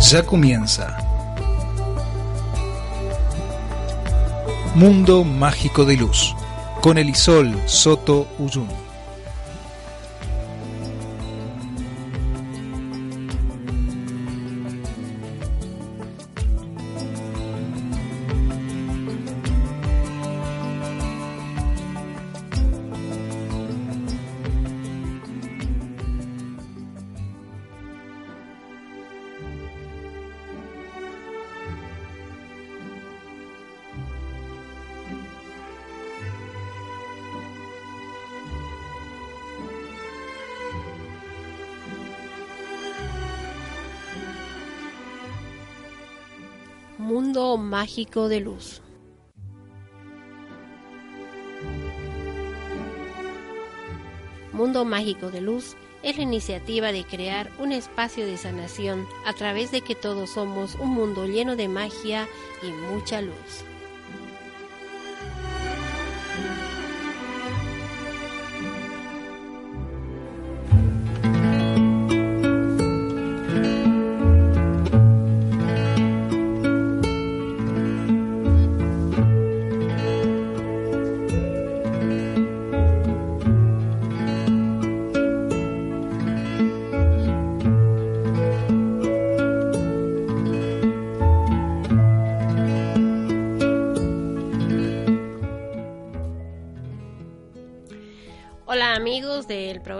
Ya comienza. Mundo Mágico de Luz, con Elisol Soto Uyun. Mágico de Luz. Mundo Mágico de Luz es la iniciativa de crear un espacio de sanación a través de que todos somos un mundo lleno de magia y mucha luz.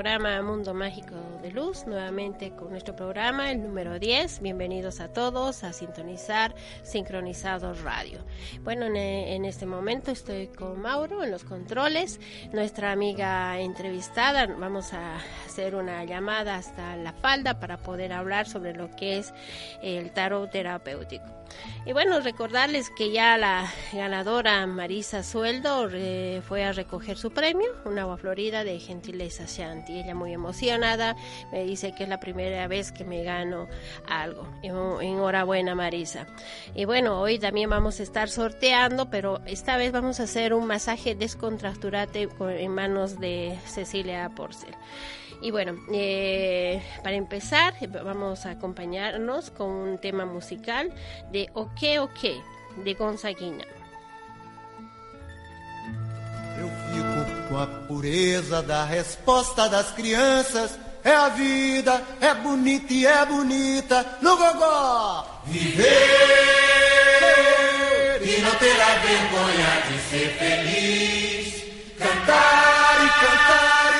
Programa Mundo Mágico de Luz, nuevamente con nuestro programa, el número 10. Bienvenidos a todos a sintonizar Sincronizado Radio. Bueno, en, en, este momento estoy con Mauro en los controles, nuestra amiga entrevistada. Vamos a hacer una llamada hasta la falda para poder hablar sobre lo que es el tarot terapéutico. Y bueno, recordarles que ya la ganadora Marisa Sueldo eh, fue a recoger su premio, una agua florida de gentileza Shanti. Ella muy emocionada me dice que es la primera vez que me gano algo. Enhorabuena Marisa. Y bueno, hoy también vamos a estar sorteando, pero esta vez vamos a hacer un masaje descontracturante en manos de Cecilia Porcel. Y bueno, eh, para empezar, vamos a acompañarnos con un tema musical de Ok Ok, de Gonzaguinha. Eu fico com a pureza da resposta das crianças. É a vida, é bonita e é bonita no gogó. Viver e não ter a vergonha de ser feliz. Cantar e cantar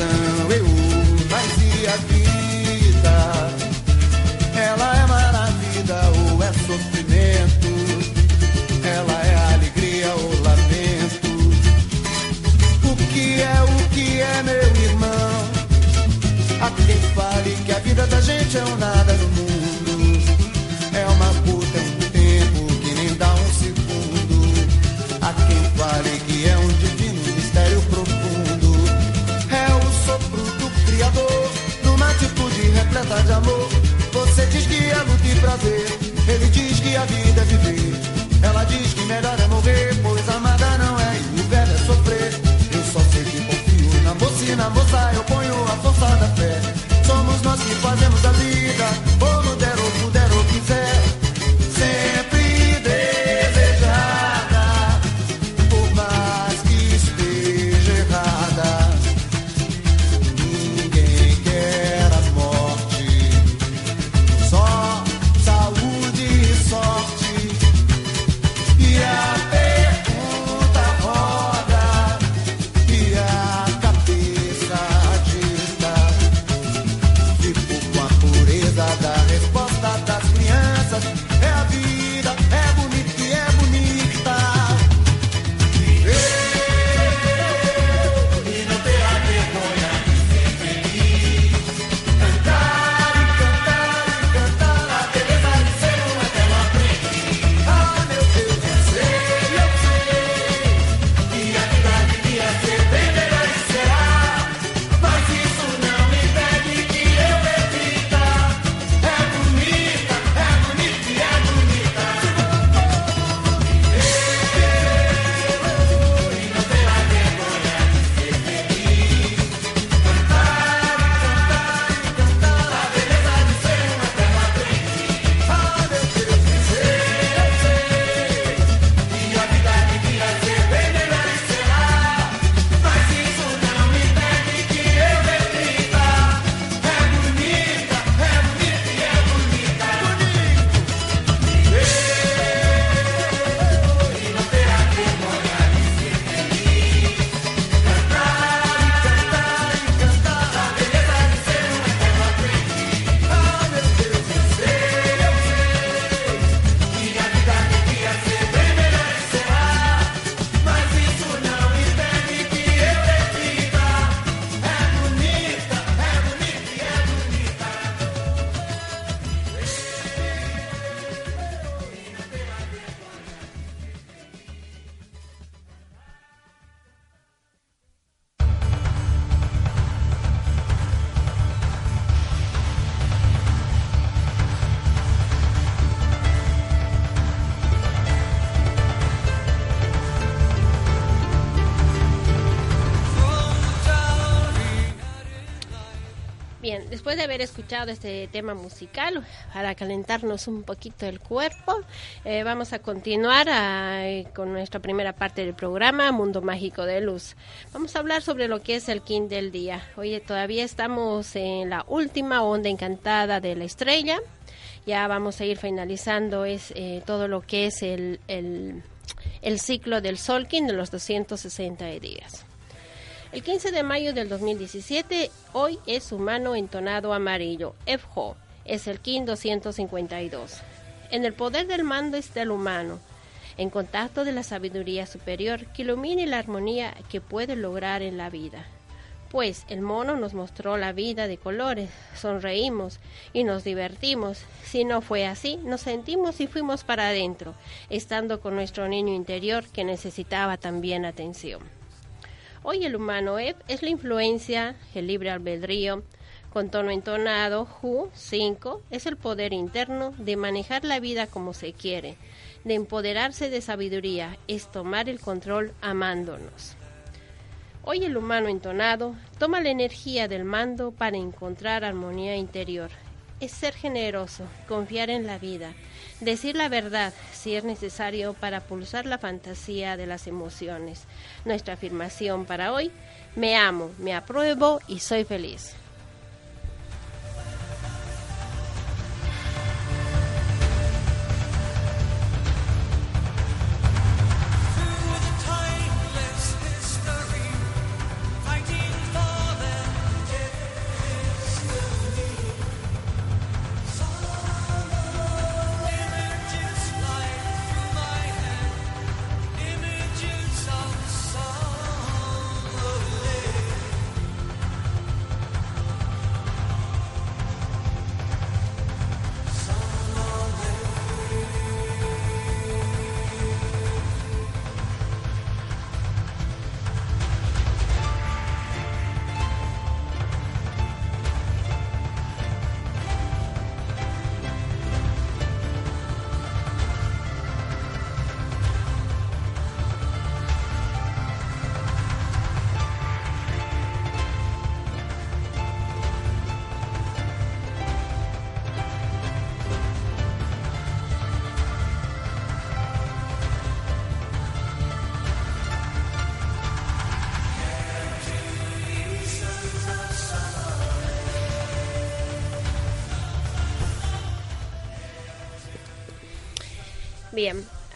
Doce ilusão. Eu, mas e a vida? Ela é maravilha ou é sofrimento? Ela é alegria ou lamento? O que é, o que é, meu irmão? Há quem fale que a vida da gente é um nada no mundo. Atitude repleta de amor. Você diz que é luta e prazer, ele diz que a vida é viver. Ela diz que melhor é morrer, pois amada não é e o velho é sofrer. Eu só sei que confio na na moça eu ponho a força da fé. Escuchado este tema musical, para calentarnos un poquito el cuerpo, eh, vamos a continuar ah, eh, con nuestra primera parte del programa, Mundo Mágico de Luz. Vamos a hablar sobre lo que es el King del día. Oye, todavía estamos en la última onda encantada de la estrella. Ya vamos a ir finalizando es, eh, todo lo que es el, el, el ciclo del Solkin de los 260 días. El 15 de mayo del 2017, hoy es humano entonado amarillo, FJO, es el KIN 252. En el poder del mando está el humano, en contacto de la sabiduría superior que ilumina la armonía que puede lograr en la vida. Pues el mono nos mostró la vida de colores, sonreímos y nos divertimos. Si no fue así, nos sentimos y fuimos para adentro, estando con nuestro niño interior que necesitaba también atención. Hoy el humano Ep es la influencia, el libre albedrío, con tono entonado, Hu 5 es el poder interno de manejar la vida como se quiere, de empoderarse de sabiduría, es tomar el control amándonos. Hoy el humano entonado toma la energía del mando para encontrar armonía interior. Es ser generoso, confiar en la vida, decir la verdad si es necesario para pulsar la fantasía de las emociones. Nuestra afirmación para hoy, me amo, me apruebo y soy feliz.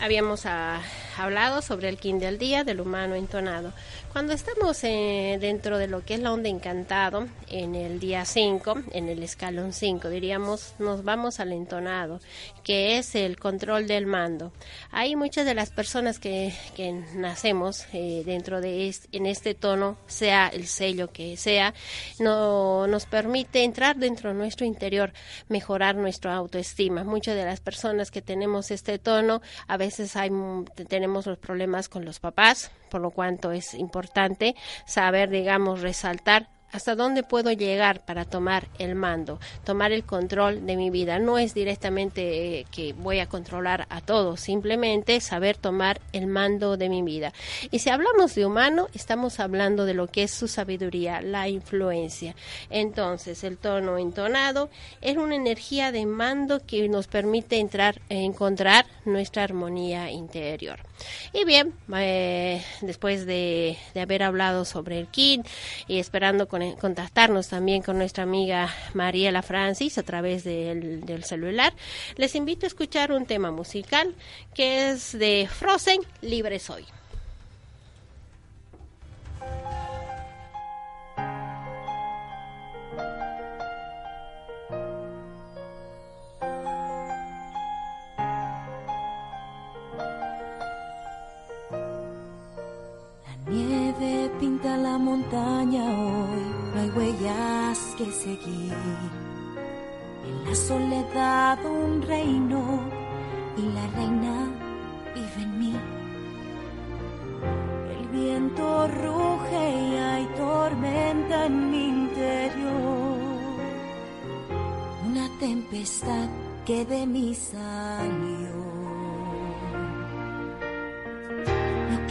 Habíamos ah, hablado sobre el kin del día del humano entonado. Cuando estamos eh, dentro de lo que es la onda encantado, en el día 5, en el escalón 5, diríamos, nos vamos al entonado, que es el control del mando. Hay muchas de las personas que, que nacemos eh, dentro de en este tono, sea el sello que sea, no, nos permite entrar dentro de nuestro interior, mejorar nuestra autoestima. Muchas de las personas que tenemos este tono, a veces hay, tenemos los problemas con los papás, por lo cuanto es importante saber, digamos, resaltar hasta dónde puedo llegar para tomar el mando, tomar el control de mi vida. No es directamente eh, que voy a controlar a todos, simplemente saber tomar el mando de mi vida. Y si hablamos de humano, estamos hablando de lo que es su sabiduría, la influencia. Entonces, el tono entonado es una energía de mando que nos permite entrar, encontrar nuestra armonía interior. Y bien, eh, después de, haber hablado sobre el kit y esperando contactarnos también con nuestra amiga Mariela Francis a través del, celular, les invito a escuchar un tema musical que es de Frozen, Libre Soy. pinta la montaña hoy, hay huellas que seguir. En la soledad un reino y la reina vive en mí. El viento ruge y hay tormenta en mi interior. Una tempestad que de mí salió.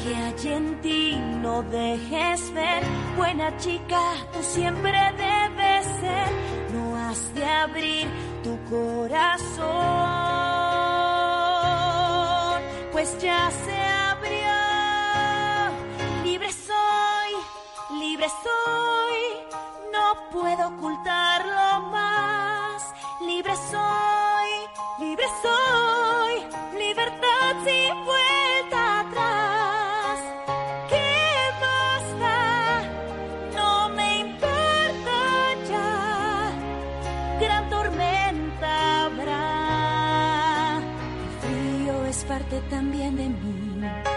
Que hay en ti no dejes ver. Buena chica, tú siempre debes ser. No has de abrir tu corazón, pues ya se abrió. Libre soy, libre soy, no puedo ocultarlo también de mí.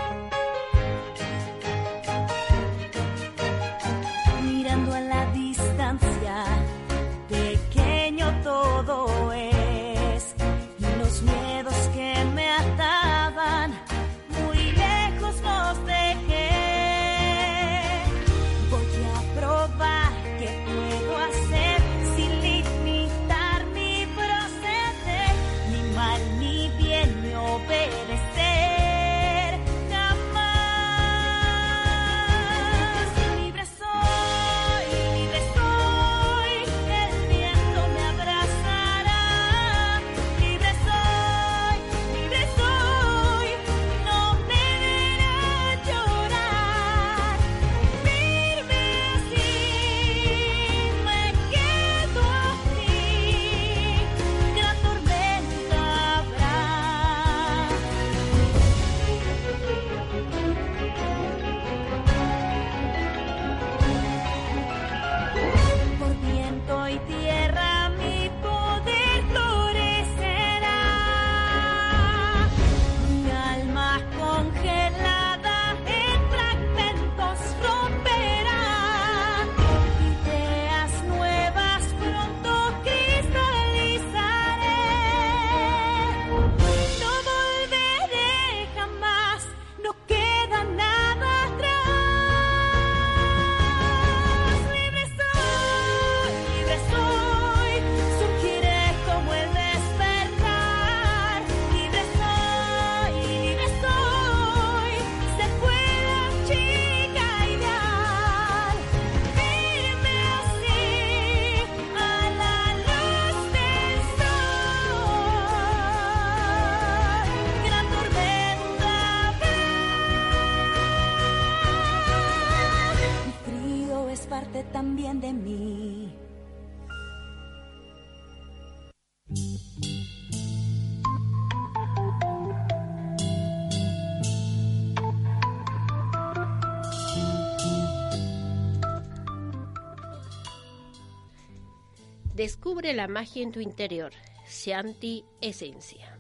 La magia en tu interior. Shanti Esencia.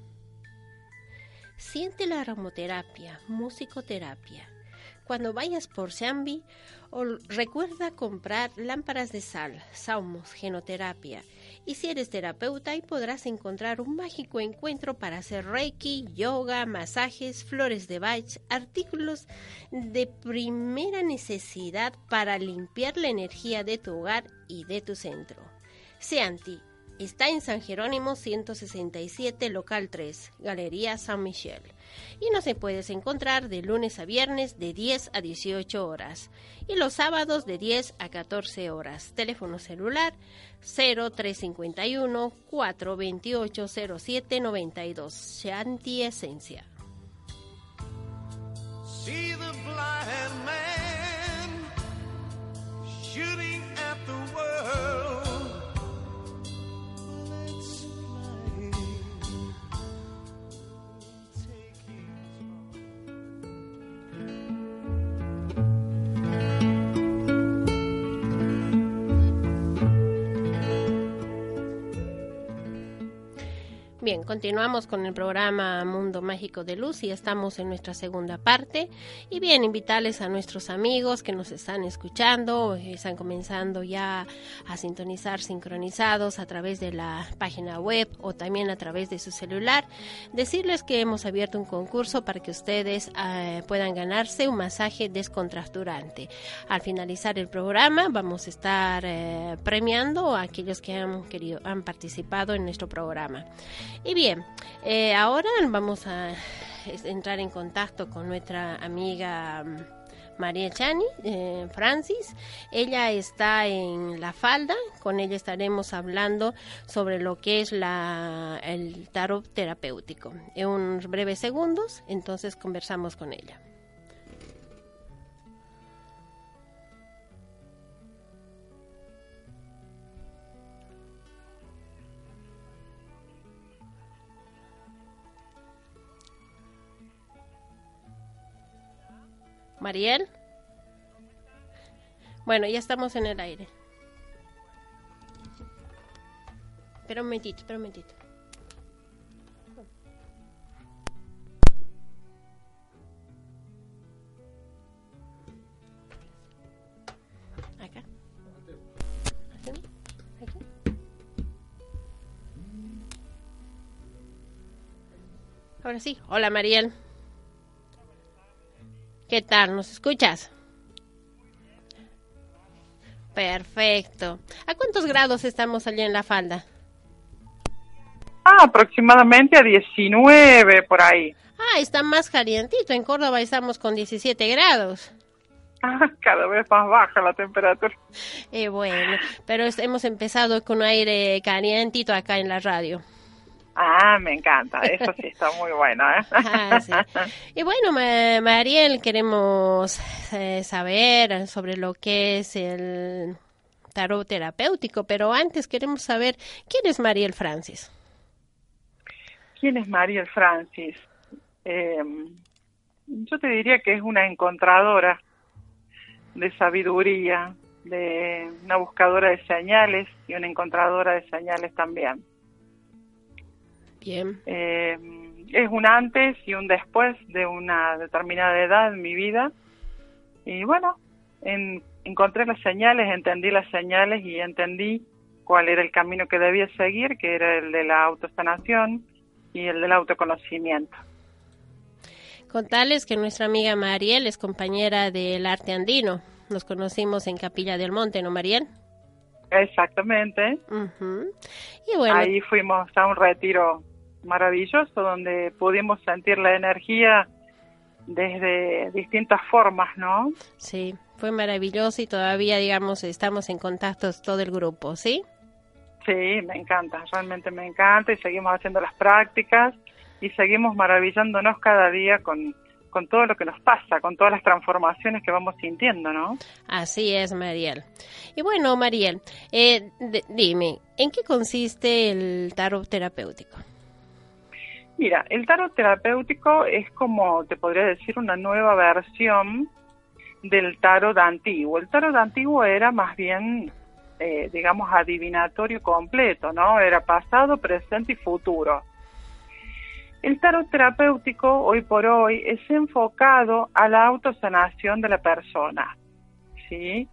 Siente la aromoterapia, musicoterapia. Cuando vayas por Shambi, recuerda comprar lámparas de sal, saumos, genoterapia. Y si eres terapeuta, podrás encontrar un mágico encuentro para hacer reiki, yoga, masajes, flores de Bach, artículos de primera necesidad para limpiar la energía de tu hogar y de tu centro. Seanti Está en San Jerónimo 167, local 3, Galería San Michel. Y no se puedes encontrar de lunes a viernes de 10 a 18 horas y los sábados de 10 a 14 horas. Teléfono celular 0351 428 0792. Shanti Esencia. See the blind man Bien, continuamos con el programa Mundo Mágico de Luz y estamos en nuestra segunda parte. Y bien, invitarles a nuestros amigos que nos están escuchando, están comenzando ya a sintonizar sincronizados a través de la página web o también a través de su celular. Decirles que hemos abierto un concurso para que ustedes eh, puedan ganarse un masaje descontracturante. Al finalizar el programa vamos a estar eh, premiando a aquellos que han querido, han participado en nuestro programa. Y bien, eh, ahora vamos a entrar en contacto con nuestra amiga mm, María Chani, eh, Francis. Ella está en la falda, con ella estaremos hablando sobre lo que es la, el tarot terapéutico. En unos breves segundos, entonces conversamos con ella. Mariel. Bueno, ya estamos en el aire. Espera un momentito, espera un momentito. Ahora sí. Hola, Mariel. ¿Qué tal? ¿Nos escuchas? Perfecto. ¿A cuántos grados estamos allí en la falda? Ah, aproximadamente a 19 por ahí. Ah, está más calientito. En Córdoba estamos con 17 grados. Ah, cada vez más baja la temperatura. Eh, bueno, pero hemos empezado con aire calientito acá en la radio. Ah, me encanta, eso sí está muy bueno. ¿eh? Ah, y bueno, Mariel, queremos eh, saber sobre lo que es el tarot terapéutico, pero antes queremos saber quién es Mariel Francis. ¿Quién es Mariel Francis? Em, yo te diría que es una encontradora de sabiduría, de una buscadora de señales y una encontradora de señales también. Eh, es un antes y un después de una determinada edad en mi vida. Y bueno, encontré las señales, entendí las señales y entendí cuál era el camino que debía seguir, que era el de la autosanación y el del autoconocimiento. Contarles que nuestra amiga Mariel es compañera del arte andino. Nos conocimos en Capilla del Monte, ¿no, Mariel? Exactamente. y bueno, Ahí fuimos a un retiro maravilloso donde pudimos sentir la energía desde distintas formas, ¿no? Sí, fue maravilloso y todavía, digamos, estamos en contacto todo el grupo, ¿sí? Sí, me encanta, realmente me encanta y seguimos haciendo las prácticas y seguimos maravillándonos cada día con, con todo lo que nos pasa, con todas las transformaciones que vamos sintiendo, ¿no? Así es, Mariel. Y bueno, Mariel, eh, dime, ¿en qué consiste el tarot terapéutico? Mira, el tarot terapéutico es como, te podría decir, una nueva versión del tarot antiguo. El tarot antiguo era más bien eh, digamos, adivinatorio completo, ¿no? Era pasado, presente y futuro. El tarot terapéutico, hoy por hoy, es enfocado a la autosanación de la persona, ¿sí?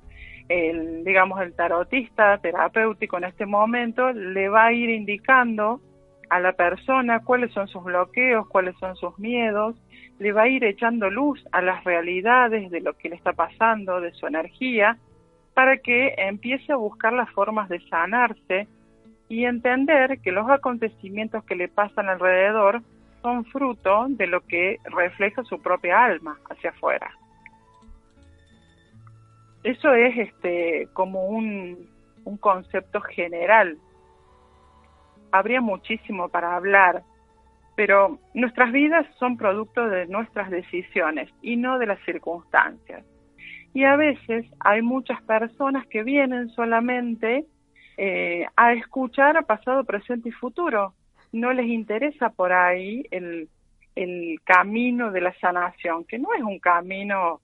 El, digamos, el tarotista terapéutico en este momento le va a ir indicando a la persona cuáles son sus bloqueos, cuáles son sus miedos, le va a ir echando luz a las realidades de lo que le está pasando, de su energía, para que empiece a buscar las formas de sanarse y entender que los acontecimientos que le pasan alrededor son fruto de lo que refleja su propia alma hacia afuera. Eso es este como un, un concepto general. Habría muchísimo para hablar, pero nuestras vidas son producto de nuestras decisiones y no de las circunstancias. Y a veces hay muchas personas que vienen solamente eh, a escuchar pasado, presente y futuro. No les interesa por ahí el, el camino de la sanación, que no es un camino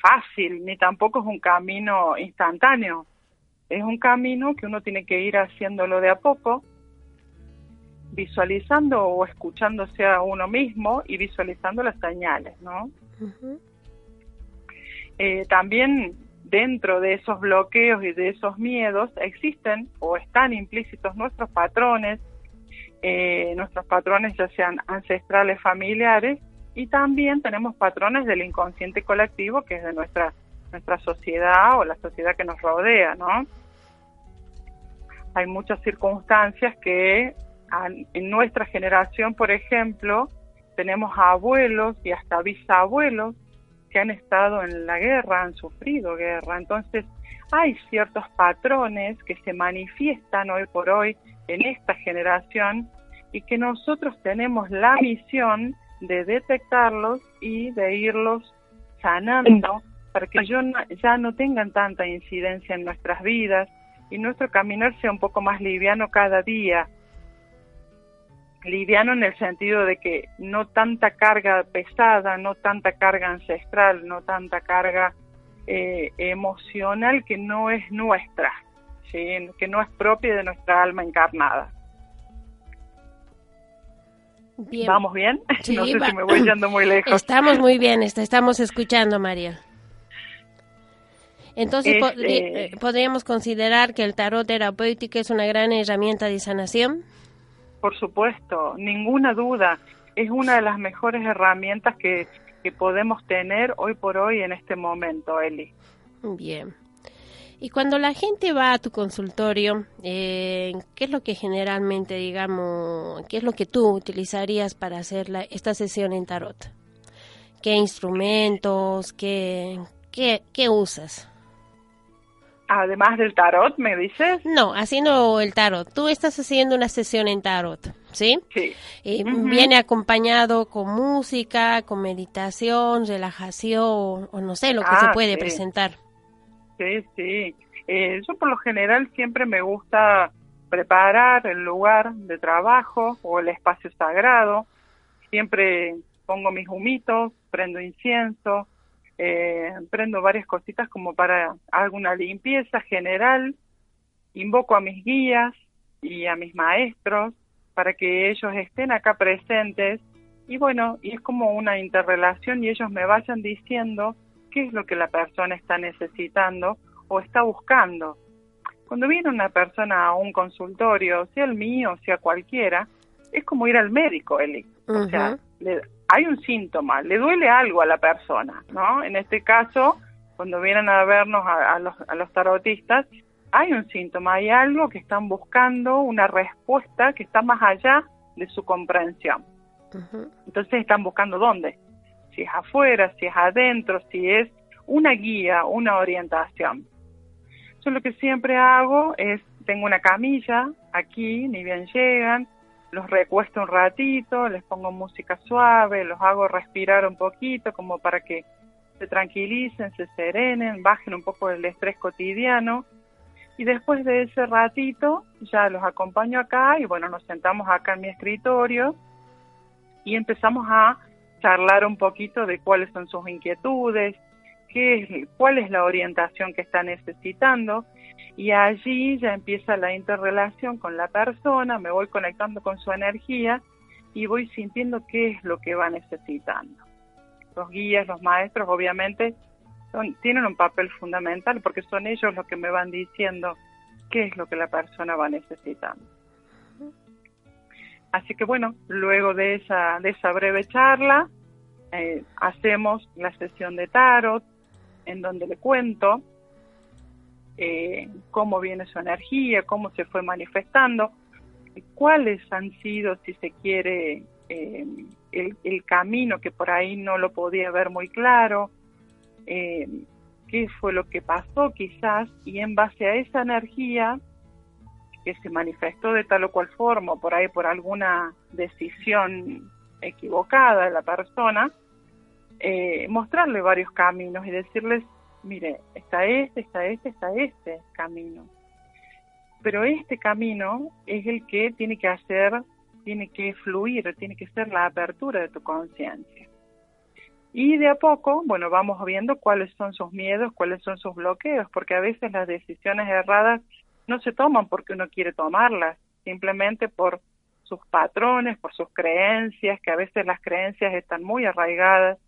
fácil, ni tampoco es un camino instantáneo. Es un camino que uno tiene que ir haciéndolo de a poco, visualizando o escuchándose a uno mismo y visualizando las señales, ¿no? Eh, también dentro de esos bloqueos y de esos miedos existen o están implícitos nuestros patrones, eh, nuestros patrones ya sean ancestrales, familiares, y también tenemos patrones del inconsciente colectivo que es de nuestra nuestra sociedad o la sociedad que nos rodea, ¿no? Hay muchas circunstancias que en nuestra generación, por ejemplo, tenemos abuelos y hasta bisabuelos que han estado en la guerra, han sufrido guerra. Entonces, hay ciertos patrones que se manifiestan hoy por hoy en esta generación y que nosotros tenemos la misión de detectarlos y de irlos sanando para que ya no tengan tanta incidencia en nuestras vidas y nuestro caminar sea un poco más liviano cada día liviano en el sentido de que no tanta carga pesada, no tanta carga ancestral, no tanta carga eh, emocional que no es nuestra, ¿sí? que no es propia de nuestra alma encarnada. ¿Vamos bien? no sé si me voy yendo muy lejos. Estamos muy bien, estamos escuchando, María. Entonces, este eh, ¿podríamos considerar que el tarot terapéutico es una gran herramienta de sanación? Por supuesto, ninguna duda. Es una de las mejores herramientas que, podemos tener hoy por hoy en este momento, Eli. Bien. Y cuando la gente va a tu consultorio, eh, ¿qué es lo que generalmente, digamos, qué es lo que tú utilizarías para hacer la, esta sesión en tarot? ¿Qué instrumentos, qué, qué, qué usas? Además del tarot, ¿me dices? No, haciendo el tarot. Tú estás haciendo una sesión en tarot, ¿sí? Sí. Y Viene acompañado con música, con meditación, relajación, o no sé, lo que se ah, puede presentar. Sí, sí. Eh, yo por lo general siempre me gusta preparar el lugar de trabajo o el espacio sagrado. Siempre pongo mis humitos, prendo incienso, eh, prendo varias cositas como para alguna limpieza general, invoco a mis guías y a mis maestros para que ellos estén acá presentes y bueno, y es como una interrelación y ellos me vayan diciendo qué es lo que la persona está necesitando o está buscando. Cuando viene una persona a un consultorio, sea el mío, sea cualquiera, es como ir al médico, Eli. O sea, le, hay un síntoma, le duele algo a la persona, ¿no? En este caso, cuando vienen a vernos a, los, a los tarotistas, hay un síntoma, hay algo que están buscando, una respuesta que está más allá de su comprensión. Entonces están buscando dónde, si es afuera, si es adentro, si es una guía, una orientación. Yo lo que siempre hago es, tengo una camilla aquí, ni bien llegan, los recuesto un ratito, les pongo música suave, los hago respirar un poquito como para que se tranquilicen, se serenen, bajen un poco el estrés cotidiano. Y después de ese ratito ya los acompaño acá y bueno, nos sentamos acá en mi escritorio y empezamos a charlar un poquito de cuáles son sus inquietudes, qué es, cuál es la orientación que está necesitando y allí ya empieza la interrelación con la persona, me voy conectando con su energía y voy sintiendo qué es lo que va necesitando. Los guías, los maestros, obviamente, tienen un papel fundamental porque son ellos los que me van diciendo qué es lo que la persona va necesitando. Así que bueno, luego de esa, de esa breve charla, eh, hacemos la sesión de tarot, en donde le cuento eh, cómo viene su energía, cómo se fue manifestando, cuáles han sido, si se quiere, eh, el, camino que por ahí no lo podía ver muy claro, eh, qué fue lo que pasó quizás, y en base a esa energía que se manifestó de tal o cual forma, por ahí por alguna decisión equivocada de la persona, eh, mostrarle varios caminos y decirles, mire, está este, está este, está este camino. Pero este camino es el que tiene que hacer, tiene que fluir, tiene que ser la apertura de tu conciencia. Y de a poco, bueno, vamos viendo cuáles son sus miedos, cuáles son sus bloqueos, porque a veces las decisiones erradas no se toman porque uno quiere tomarlas, simplemente por sus patrones, por sus creencias, que a veces las creencias están muy arraigadas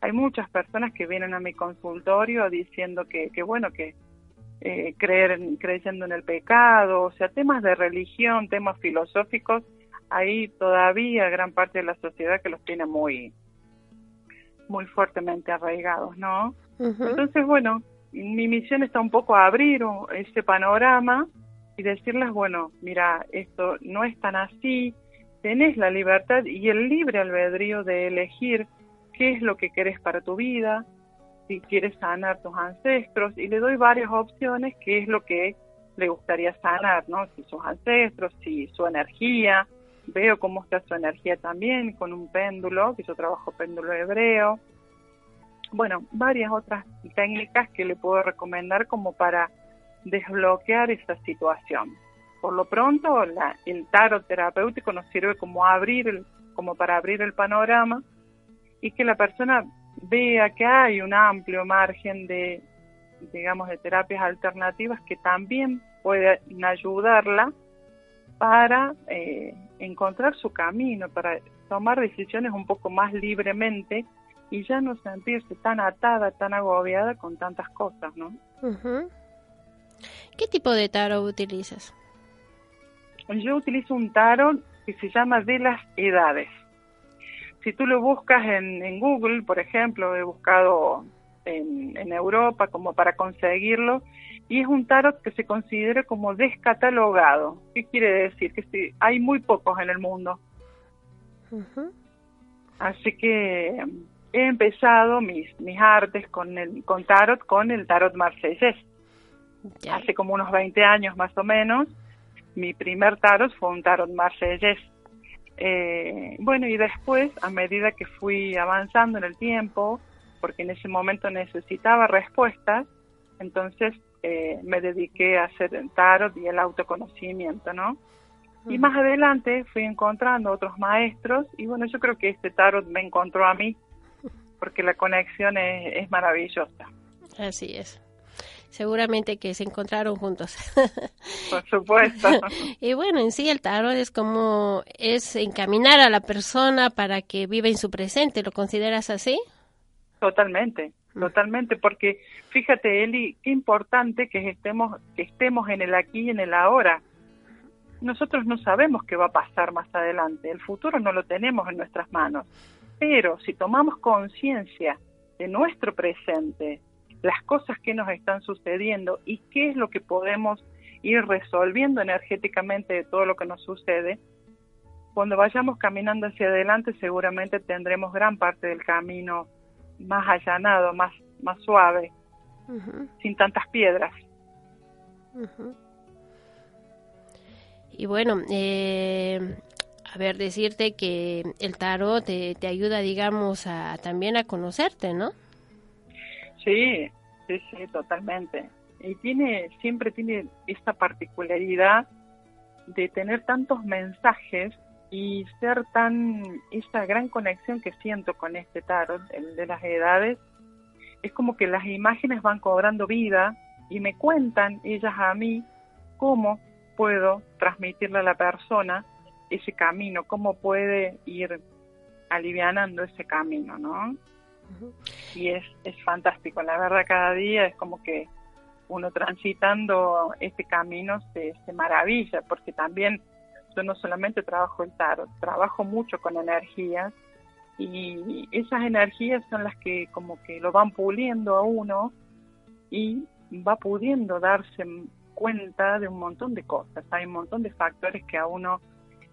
hay muchas personas que vienen a mi consultorio diciendo que, que bueno, que eh, creer, creyendo en el pecado, o sea, temas de religión, temas filosóficos, hay todavía gran parte de la sociedad que los tiene muy, muy fuertemente arraigados, ¿no? Entonces, bueno, mi misión está un poco a abrir ese panorama y decirles, bueno, mira, esto no es tan así, tenés la libertad y el libre albedrío de elegir qué es lo que quieres para tu vida, si quieres sanar tus ancestros, y le doy varias opciones, qué es lo que le gustaría sanar, ¿no? Si sus ancestros, si su energía, veo cómo está su energía también con un péndulo, que yo trabajo péndulo hebreo. Bueno, varias otras técnicas que le puedo recomendar como para desbloquear esa situación. Por lo pronto, la, el tarot terapéutico nos sirve como abrir, como para abrir el panorama y que la persona vea que hay un amplio margen de, digamos, de terapias alternativas que también pueden ayudarla para eh, encontrar su camino, para tomar decisiones un poco más libremente y ya no sentirse tan atada, tan agobiada con tantas cosas, ¿no? ¿Qué tipo de tarot utilizas? Yo utilizo un tarot que se llama de las edades si tú lo buscas en, Google, por ejemplo, he buscado en, Europa como para conseguirlo, y es un tarot que se considera como descatalogado. ¿Qué quiere decir? Que sí, hay muy pocos en el mundo. Así que he empezado mis, mis artes con el con tarot, con el tarot marsellés. Hace como unos 20 años más o menos, mi primer tarot fue un tarot marsellés eh, bueno, y después, a medida que fui avanzando en el tiempo, porque en ese momento necesitaba respuestas, entonces eh, me dediqué a hacer el tarot y el autoconocimiento, ¿no? Y más adelante fui encontrando otros maestros y bueno, yo creo que este tarot me encontró a mí porque la conexión es maravillosa. Así es seguramente que se encontraron juntos. Por supuesto. y bueno, en sí el tarot es como es encaminar a la persona para que viva en su presente, ¿lo consideras así? Totalmente, mm. totalmente, porque fíjate Eli, qué importante que estemos que estemos en el aquí y en el ahora. Nosotros no sabemos qué va a pasar más adelante, el futuro no lo tenemos en nuestras manos, pero si tomamos conciencia de nuestro presente, las cosas que nos están sucediendo y qué es lo que podemos ir resolviendo energéticamente de todo lo que nos sucede, cuando vayamos caminando hacia adelante seguramente tendremos gran parte del camino más allanado, más, más suave, sin tantas piedras. Y bueno, eh, a ver, decirte que el tarot te, te ayuda, digamos, a, también a conocerte, ¿no? Sí, sí, sí, totalmente. Y tiene, siempre tiene esta particularidad de tener tantos mensajes y ser tan, esa gran conexión que siento con este tarot, el de las edades, es como que las imágenes van cobrando vida y me cuentan ellas a mí cómo puedo transmitirle a la persona ese camino, cómo puede ir alivianando ese camino, ¿no? Y es, es fantástico, la verdad cada día es como que uno transitando este camino se, se maravilla, porque también yo no solamente trabajo el tarot, trabajo mucho con energías y esas energías son las que como que lo van puliendo a uno y va pudiendo darse cuenta de un montón de cosas, hay un montón de factores que a uno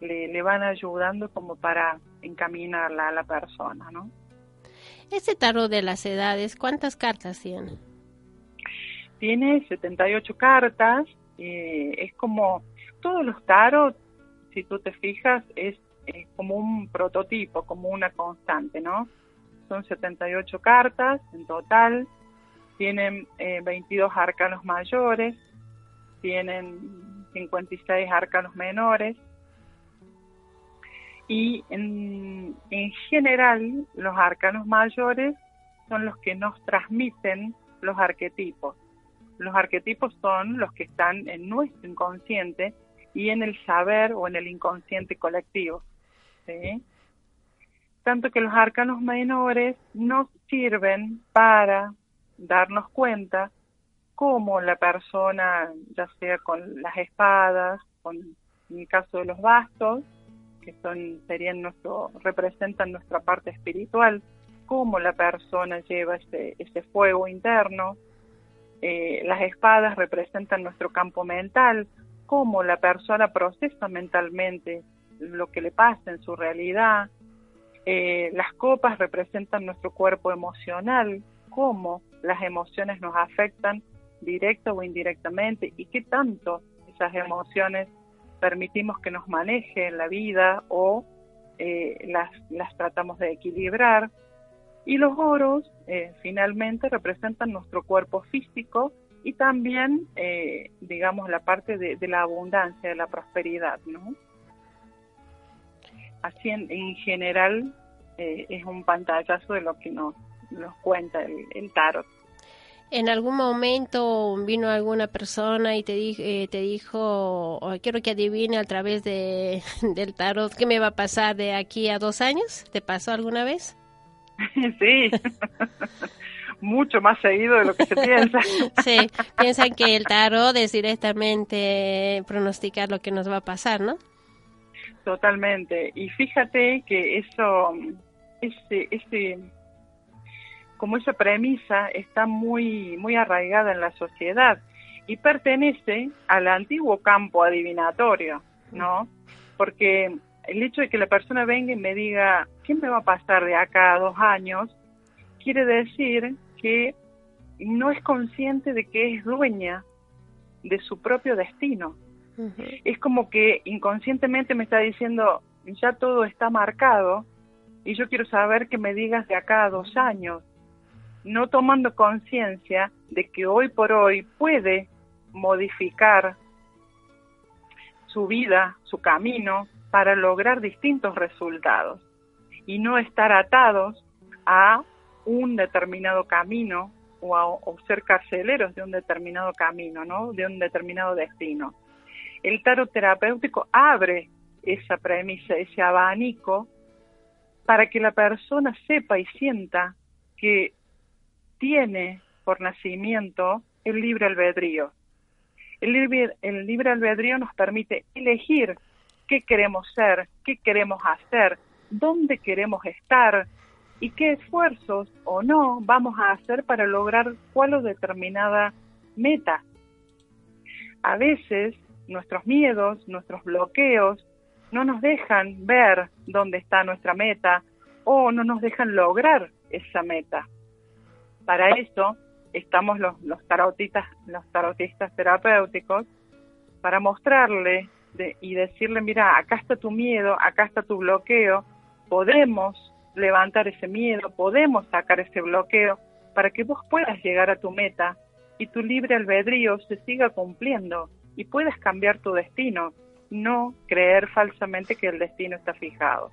le, le van ayudando como para encaminarla a la persona, ¿no? Ese tarot de las edades, ¿cuántas cartas tiene? Tiene 78 cartas, eh, es como todos los tarot, si tú te fijas, es, es como un prototipo, como una constante, ¿no? Son 78 cartas en total, tienen eh, 22 arcanos mayores, tienen 56 arcanos menores, y en, en general los arcanos mayores son los que nos transmiten los arquetipos. Los arquetipos son los que están en nuestro inconsciente y en el saber o en el inconsciente colectivo. ¿sí? Tanto que los arcanos menores nos sirven para darnos cuenta cómo la persona, ya sea con las espadas, con, en el caso de los bastos, que son serían nuestro representan nuestra parte espiritual cómo la persona lleva ese, ese fuego interno eh, las espadas representan nuestro campo mental cómo la persona procesa mentalmente lo que le pasa en su realidad eh, las copas representan nuestro cuerpo emocional cómo las emociones nos afectan directa o indirectamente y qué tanto esas emociones permitimos que nos maneje en la vida o eh, las, las tratamos de equilibrar. Y los oros eh, finalmente representan nuestro cuerpo físico y también, eh, digamos, la parte de, la abundancia, de la prosperidad, ¿no? Así en, en general es un pantallazo de lo que nos, nos cuenta el, el tarot en algún momento vino alguna persona y te, di, eh, te dijo, o quiero que adivine a través de, del tarot qué me va a pasar de aquí a dos años? ¿Te pasó alguna vez? Sí, mucho más seguido de lo que se piensa. Sí, piensan que el tarot es directamente pronosticar lo que nos va a pasar, ¿no? Totalmente. Y fíjate que eso, ese, ese como esa premisa está muy, muy arraigada en la sociedad y pertenece al antiguo campo adivinatorio, ¿no? Porque el hecho de que la persona venga y me diga, ¿qué me va a pasar de acá a dos años? Quiere decir que no es consciente de que es dueña de su propio destino. Uh -huh. Es como que inconscientemente me está diciendo, ya todo está marcado y yo quiero saber que me digas de acá a dos años no tomando conciencia de que hoy por hoy puede modificar su vida, su camino, para lograr distintos resultados y no estar atados a un determinado camino o, a, ser carceleros de un determinado camino, ¿no? de un determinado destino. El tarot terapéutico abre esa premisa, ese abanico, para que la persona sepa y sienta que tiene por nacimiento el libre albedrío. El libre, el libre albedrío nos permite elegir qué queremos ser, qué queremos hacer, dónde queremos estar y qué esfuerzos o no vamos a hacer para lograr cuál o determinada meta. A veces nuestros miedos, nuestros bloqueos no nos dejan ver dónde está nuestra meta o no nos dejan lograr esa meta. Para eso estamos los, los tarotistas, los tarotistas terapéuticos, para mostrarle de, y decirle, mira, acá está tu miedo, acá está tu bloqueo, podemos levantar ese miedo, podemos sacar ese bloqueo para que vos puedas llegar a tu meta y tu libre albedrío se siga cumpliendo y puedas cambiar tu destino, no creer falsamente que el destino está fijado.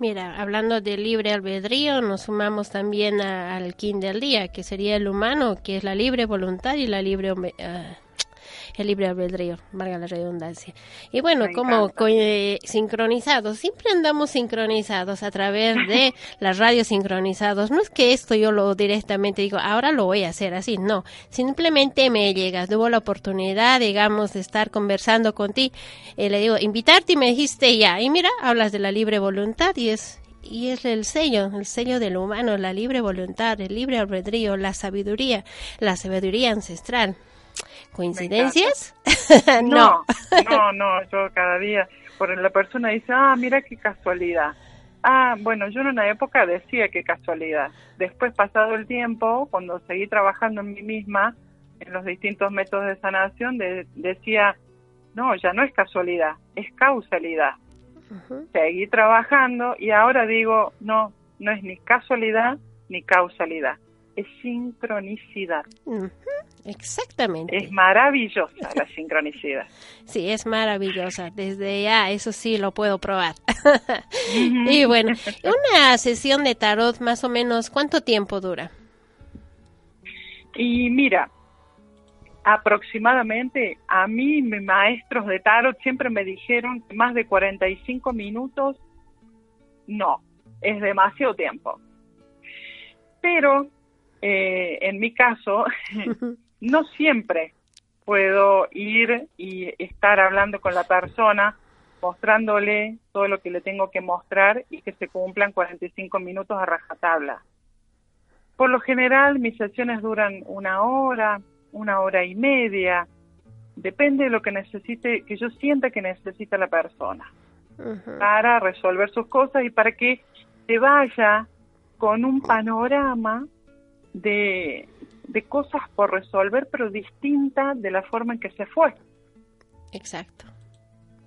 Mira, hablando de libre albedrío, nos sumamos también al kin del día, que sería el humano, que es la libre voluntad y la libre uh, el libre albedrío, valga la redundancia. Y bueno, como eh, sincronizados, siempre andamos sincronizados a través de las radios sincronizados. No es que esto yo lo directamente digo, ahora lo voy a hacer así, no. Simplemente me llegas, tuvo la oportunidad, digamos, de estar conversando contigo. Eh, le digo, invitarte y me dijiste ya. Y mira, hablas de la libre voluntad y es y es el sello, el sello del humano, la libre voluntad, el libre albedrío, la sabiduría, la sabiduría ancestral. ¿Coincidencias? no. no, no, yo cada día, por la persona dice, ah, mira qué casualidad. Ah, bueno, yo en una época decía qué casualidad. Después, pasado el tiempo, cuando seguí trabajando en mí misma, en los distintos métodos de sanación, decía, no, ya no es casualidad, es causalidad. Seguí trabajando y ahora digo, no, no es ni casualidad ni causalidad, es sincronicidad. Exactamente. Es maravillosa la sincronicidad. Sí, es maravillosa. Desde ya, eso sí lo puedo probar. y bueno, una sesión de tarot más o menos, ¿cuánto tiempo dura? Y mira, aproximadamente a mí, mis maestros de tarot siempre me dijeron que más de 45 minutos, no, es demasiado tiempo. Pero eh, en mi caso, no siempre puedo ir y estar hablando con la persona, mostrándole todo lo que le tengo que mostrar y que se cumplan 45 minutos a rajatabla. Por lo general, mis sesiones duran una hora, una hora y media, depende de lo que necesite, que yo sienta que necesita la persona para resolver sus cosas y para que se vaya con un panorama de, cosas por resolver, pero distinta de la forma en que se fue. Exacto.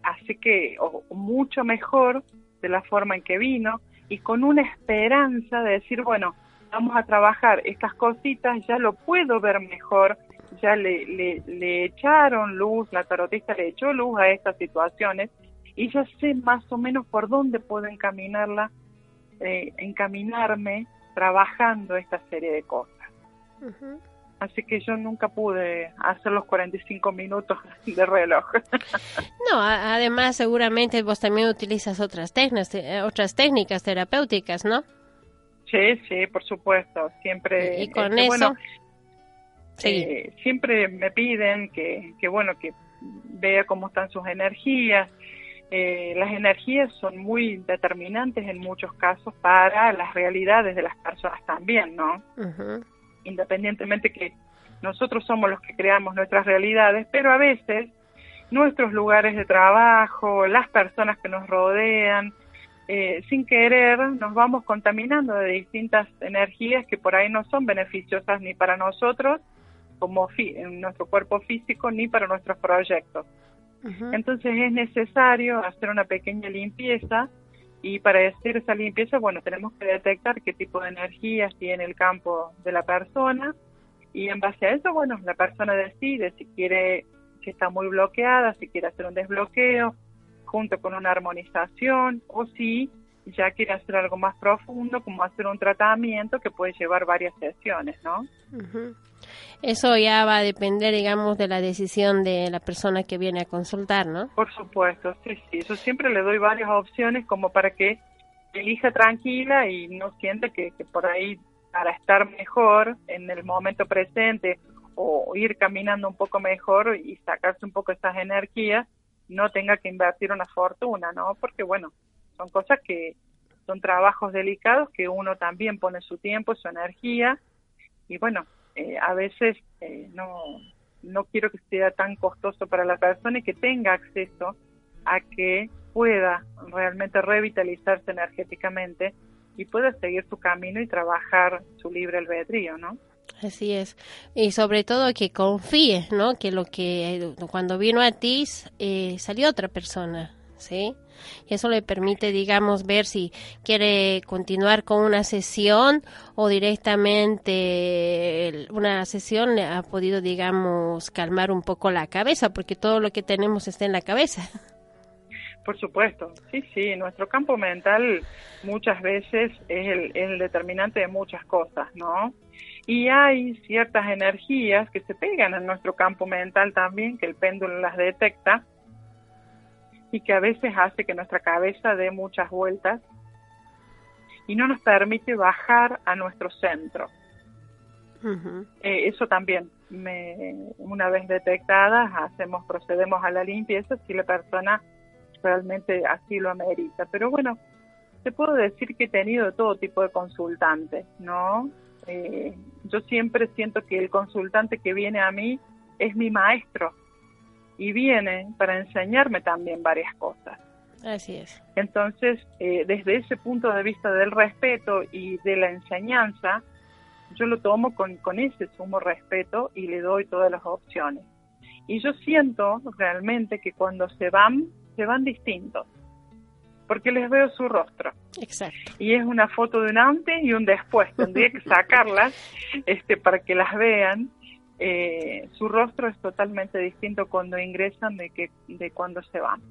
Así que, o, mucho mejor de la forma en que vino y con una esperanza de decir, bueno, vamos a trabajar estas cositas, ya lo puedo ver mejor, ya le, le, le echaron luz, la tarotista le echó luz a estas situaciones y ya sé más o menos por dónde puedo encaminarla, eh, encaminarme trabajando esta serie de cosas. Así que yo nunca pude hacer los 45 minutos de reloj. no, además seguramente vos también utilizas otras técnicas, eh, otras técnicas terapéuticas, ¿no? Sí, sí, por supuesto. Siempre. Y con este, eso. Eh, siempre me piden que, que, bueno, que vea cómo están sus energías, eh, las energías son muy determinantes en muchos casos para las realidades de las personas también, ¿no? Independientemente que nosotros somos los que creamos nuestras realidades, pero a veces nuestros lugares de trabajo, las personas que nos rodean, eh, sin querer nos vamos contaminando de distintas energías que por ahí no son beneficiosas ni para nosotros como en nuestro cuerpo físico ni para nuestros proyectos. Entonces es necesario hacer una pequeña limpieza y para hacer esa limpieza, bueno, tenemos que detectar qué tipo de energías tiene el campo de la persona y en base a eso, bueno, la persona decide si quiere, si está muy bloqueada, si quiere hacer un desbloqueo junto con una armonización o si ya quiere hacer algo más profundo, como hacer un tratamiento que puede llevar varias sesiones, ¿no? Eso ya va a depender, digamos, de la decisión de la persona que viene a consultar, ¿no? Por supuesto, sí, sí. Yo siempre le doy varias opciones como para que elija tranquila y no sienta que, por ahí para estar mejor en el momento presente o ir caminando un poco mejor y sacarse un poco esas energías, no tenga que invertir una fortuna, ¿no? Porque bueno, son cosas que son trabajos delicados que uno también pone su tiempo, su energía y bueno, eh, a veces eh, no, no quiero que sea tan costoso para la persona y que tenga acceso a que pueda realmente revitalizarse energéticamente y pueda seguir su camino y trabajar su libre albedrío, ¿no? Así es. Y sobre todo que confíe, ¿no? Que lo que cuando vino a ti eh, salió otra persona, ¿sí? Eso le permite, digamos, ver si quiere continuar con una sesión o directamente una sesión le ha podido, digamos, calmar un poco la cabeza, porque todo lo que tenemos está en la cabeza. Por supuesto, sí, sí, nuestro campo mental muchas veces es el, el determinante de muchas cosas, ¿no? Y hay ciertas energías que se pegan en nuestro campo mental también, que el péndulo las detecta y que a veces hace que nuestra cabeza dé muchas vueltas y no nos permite bajar a nuestro centro. Eh, eso también, me, una vez detectadas, hacemos, procedemos a la limpieza si la persona realmente así lo amerita. Pero bueno, te puedo decir que he tenido todo tipo de consultantes, ¿no? Eh, yo siempre siento que el consultante que viene a mí es mi maestro y viene para enseñarme también varias cosas. Así es. Entonces, eh, desde ese punto de vista del respeto y de la enseñanza, yo lo tomo con, con ese sumo respeto y le doy todas las opciones. Y yo siento realmente que cuando se van, se van distintos, porque les veo su rostro. Exacto. Y es una foto de un antes y un después. Tendría que sacarlas este, para que las vean. Eh, su rostro es totalmente distinto cuando ingresan de que de cuando se van.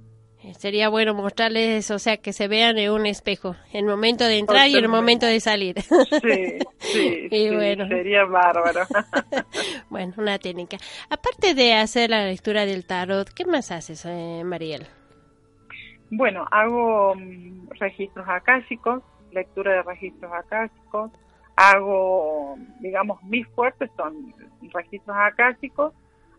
Eh, sería bueno mostrarles, o sea, que se vean en un espejo, el momento de entrar y el momento de salir. Sí, sí, Y bueno. sería bárbaro. bueno, una técnica. Aparte de hacer la lectura del tarot, ¿qué más haces, eh, Mariel? Bueno, hago mm, registros acásicos, lectura de registros acásicos, hago, digamos, mis fuertes son registros acásicos,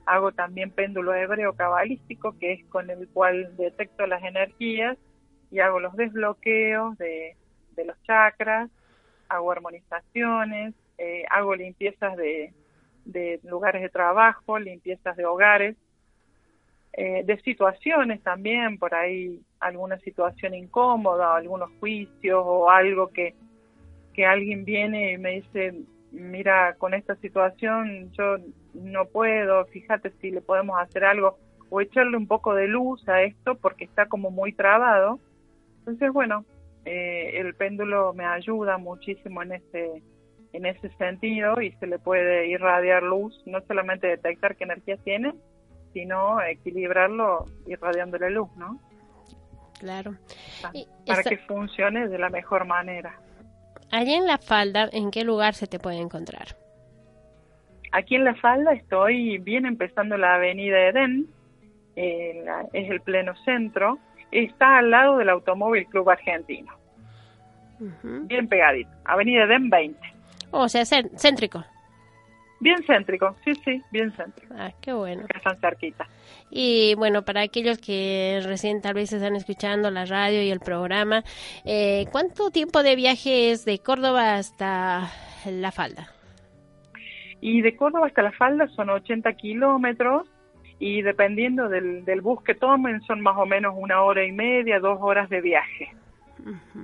hago también péndulo hebreo cabalístico, que es con el cual detecto las energías y hago los desbloqueos de, de los chakras, hago armonizaciones, eh, hago limpiezas de, de lugares de trabajo, limpiezas de hogares, eh, de situaciones también, por ahí alguna situación incómoda, o algunos juicios o algo que, que alguien viene y me dice, mira, con esta situación yo no puedo, fíjate si le podemos hacer algo o echarle un poco de luz a esto porque está como muy trabado. Entonces, bueno, eh, el péndulo me ayuda muchísimo en ese en ese sentido y se le puede irradiar luz, no solamente detectar qué energía tiene, sino equilibrarlo irradiándole luz, ¿no? Claro. Y Para que funcione de la mejor manera. Allí en la falda, ¿en qué lugar se te puede encontrar? Aquí en La Falda estoy bien empezando la avenida Edén, eh, la- es el pleno centro, está al lado del Automóvil Club Argentino, bien pegadito, avenida Edén 20. O sea, cén- céntrico. Bien céntrico, sí, sí, bien céntrico, Ah, qué bueno. que están cerquita. Y bueno, para aquellos que recién tal vez están escuchando la radio y el programa, eh, ¿cuánto tiempo de viaje es de Córdoba hasta la falda? Y de Córdoba hasta La Falda son 80 kilómetros y dependiendo del, del bus que tomen son más o menos una hora y media, dos horas de viaje.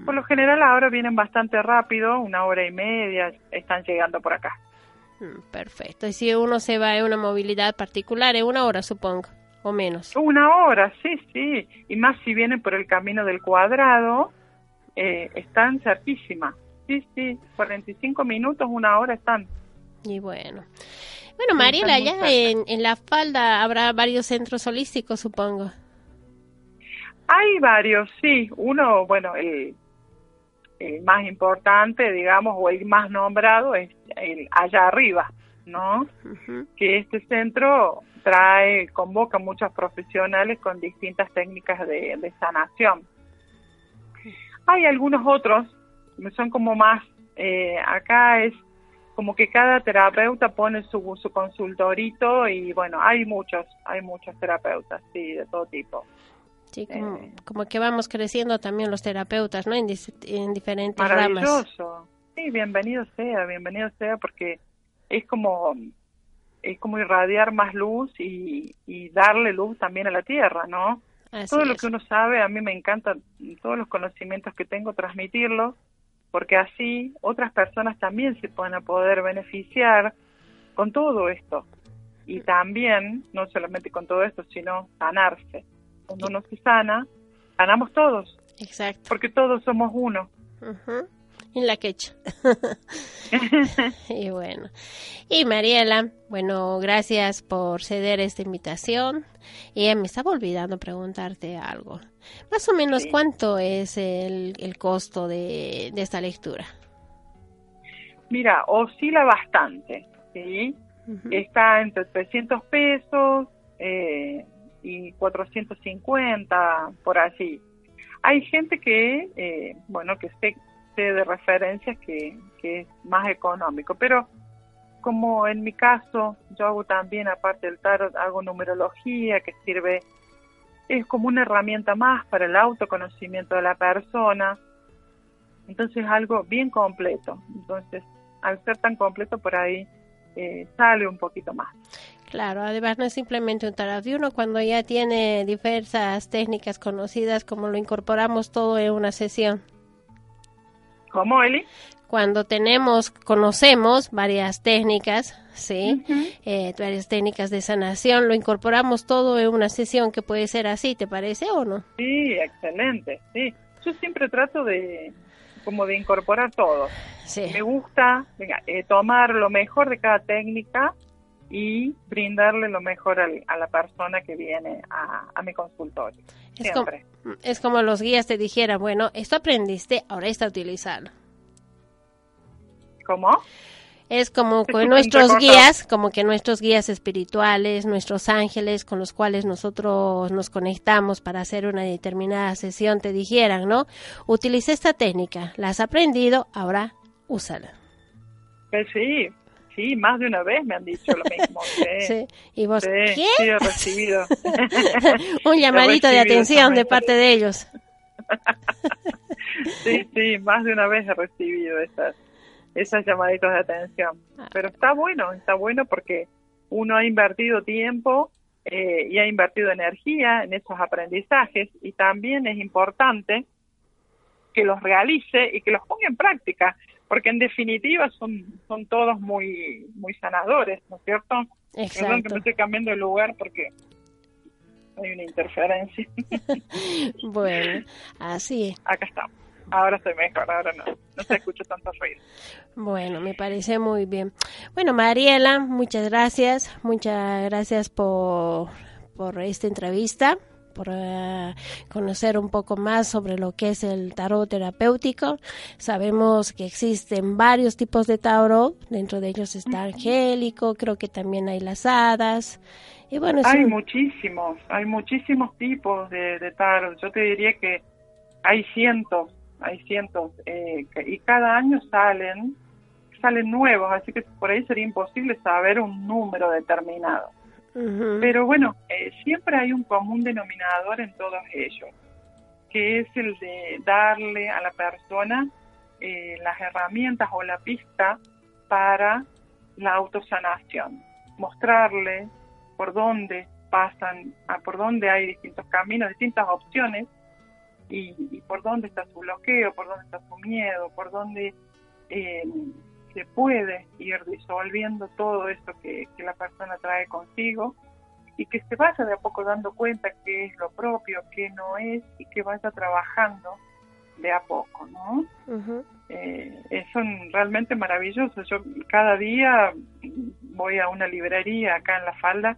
Por lo general ahora vienen bastante rápido, una hora y media, están llegando por acá. Mm, Perfecto. Y si uno se va en una movilidad particular, en una hora supongo, o menos. Una hora, sí, sí. Y más si vienen por el camino del cuadrado, eh, están cerquísima. Sí, sí, 45 minutos, una hora están. Y bueno. Bueno, Mariela, allá en, en la falda habrá varios centros holísticos, supongo. Hay varios, sí. Uno, bueno, el, el más importante, digamos, o el más nombrado es el allá arriba, ¿no? Que este centro trae, convoca muchos profesionales con distintas técnicas de, de sanación. Hay algunos otros, son como más, eh, acá es como que cada terapeuta pone su, su consultorito y bueno, hay muchos, hay muchos terapeutas, sí, de todo tipo. Sí, como, Eh. como que vamos creciendo también los terapeutas, ¿no? En, en diferentes ramas. Maravilloso. Sí, bienvenido sea, bienvenido sea porque es como es como irradiar más luz y, y darle luz también a la tierra, ¿no? Así Todo lo que uno sabe, a mí me encanta, todos los conocimientos que tengo, transmitirlos, porque así otras personas también se van a poder beneficiar con todo esto. Y también, no solamente con todo esto, sino sanarse. Cuando uno se sana, sanamos todos, Exacto. porque todos somos uno. Ujú. En la quecha. y bueno. Y Mariela, bueno, gracias por ceder esta invitación. Y me estaba olvidando preguntarte algo. Más o menos, ¿cuánto es el, el costo de, de, esta lectura? Mira, oscila bastante, ¿sí? Está entre 300 pesos eh, y 450, por así. Hay gente que, eh, bueno, que sé, de referencias que, que es más económico, pero como en mi caso, yo hago también, aparte del tarot, hago numerología que sirve, es como una herramienta más para el autoconocimiento de la persona. Entonces es algo bien completo. Entonces, al ser tan completo por ahí, eh, sale un poquito más. Claro, además no es simplemente un uno, cuando ya tiene diversas técnicas conocidas, como lo incorporamos todo en una sesión. ¿Cómo, Eli? cuando tenemos, conocemos varias técnicas, ¿sí? Eh, varias técnicas de sanación, lo incorporamos todo en una sesión que puede ser así, ¿te parece o no? Sí, excelente, sí. Yo siempre trato de, como de incorporar todo. Sí. Me gusta eh, tomar lo mejor de cada técnica y brindarle lo mejor a la persona que viene a, mi consultorio. Es como, es como los guías te dijeran, bueno, esto aprendiste, ahora está utilizarlo. ¿Cómo? Es como con nuestros guías, como que nuestros guías espirituales, nuestros ángeles con los cuales nosotros nos conectamos para hacer una determinada sesión, te dijeran, ¿no? Utiliza esta técnica, la has aprendido, ahora úsala. Pues sí, sí, más de una vez me han dicho lo mismo. Sí, y vos, ¿qué? Sí, he recibido. Un llamadito de atención de parte de ellos. sí, sí, más de una vez he recibido esas llamaditos de atención. Pero está bueno, está bueno porque uno ha invertido tiempo eh, y ha invertido energía en esos aprendizajes y también es importante que los realice y que los ponga en práctica, porque en definitiva son, son todos muy, muy sanadores, ¿no es cierto? Exacto. Perdón que me estoy cambiando de lugar porque hay una interferencia. bueno, así Acá estamos. Ahora estoy mejor, ahora no, no se escucha tanto ruido. Bueno, me parece muy bien. Bueno, Mariela, muchas gracias, muchas gracias por, por esta entrevista por eh, conocer un poco más sobre lo que es el tarot terapéutico. Sabemos que existen varios tipos de tarot, dentro de ellos está angélico, creo que también hay las hadas. Y bueno, hay muchísimos, hay muchísimos tipos de, de tarot. Yo te diría que hay cientos hay cientos, eh, y cada año salen, salen nuevos, así que por ahí sería imposible saber un número determinado. Pero bueno, eh, siempre hay un común denominador en todos ellos, que es el de darle a la persona eh, las herramientas o la pista para la autosanación, mostrarle por dónde pasan, por dónde hay distintos caminos, distintas opciones y, por dónde está su bloqueo, por dónde está su miedo, por dónde eh, se puede ir disolviendo todo esto que, la persona trae consigo y que se vaya de a poco dando cuenta qué es lo propio, qué no es y que vaya trabajando de a poco, ¿no? Eh, son realmente maravillosos. Yo cada día voy a una librería acá en La Falda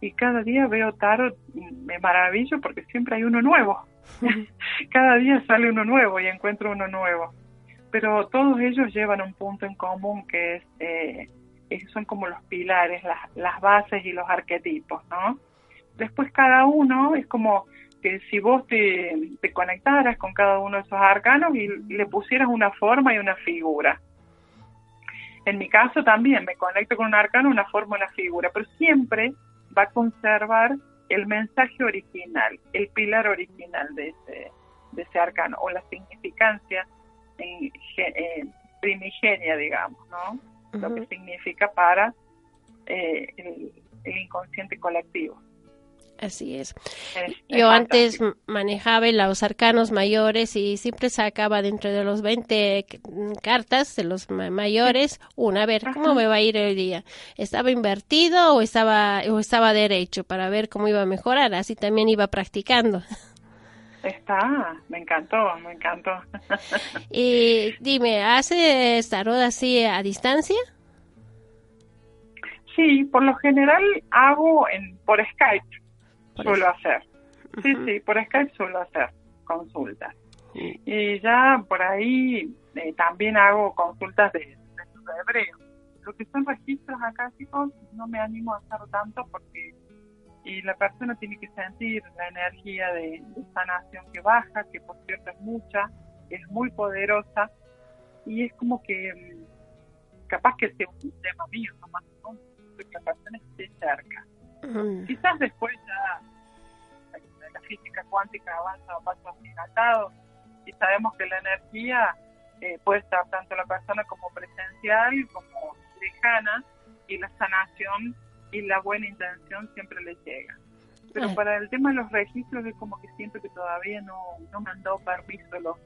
y cada día veo tarot, me maravillo porque siempre hay uno nuevo. Cada día sale uno nuevo y encuentro uno nuevo. Pero todos ellos llevan un punto en común que es, eh, son como los pilares, las, las bases y los arquetipos, ¿no? Después cada uno es como que si vos te, te conectaras con cada uno de esos arcanos y le pusieras una forma y una figura. En mi caso también me conecto con un arcano, una forma, una figura, pero siempre va a conservar el mensaje original, el pilar original de ese, de ese arcano, o la significancia en, primigenia, digamos, ¿no? Lo que significa para eh, el, inconsciente colectivo. Así es. Yo antes manejaba los arcanos mayores y siempre sacaba dentro de los 20 cartas de los mayores una, a ver, ¿cómo me va a ir el día? ¿Estaba invertido o estaba, o estaba derecho para ver cómo iba a mejorar? Así también iba practicando. Está, me encantó, me encantó. y dime, ¿hace tarot así a distancia? Sí, por lo general hago en por Skype, suelo hacer. Sí, sí, por Skype suelo hacer consultas. Y ya por ahí eh, también hago consultas de, de hebreo. Lo que son registros acá, chicos, no me animo a hacer tanto porque y la persona tiene que sentir la energía de, sanación que baja, que por cierto es mucha, es muy poderosa y es como que mm, capaz que sea un tema mío nomás, ¿no? que la persona esté cerca. Quizás después ya la, física cuántica avanza a pasos agigantados y sabemos que la energía eh, puede estar tanto la persona como presencial como lejana y la sanación y la buena intención siempre le llega. Pero ah. para el tema de los registros es como que siento que todavía no, no me han dado permiso los,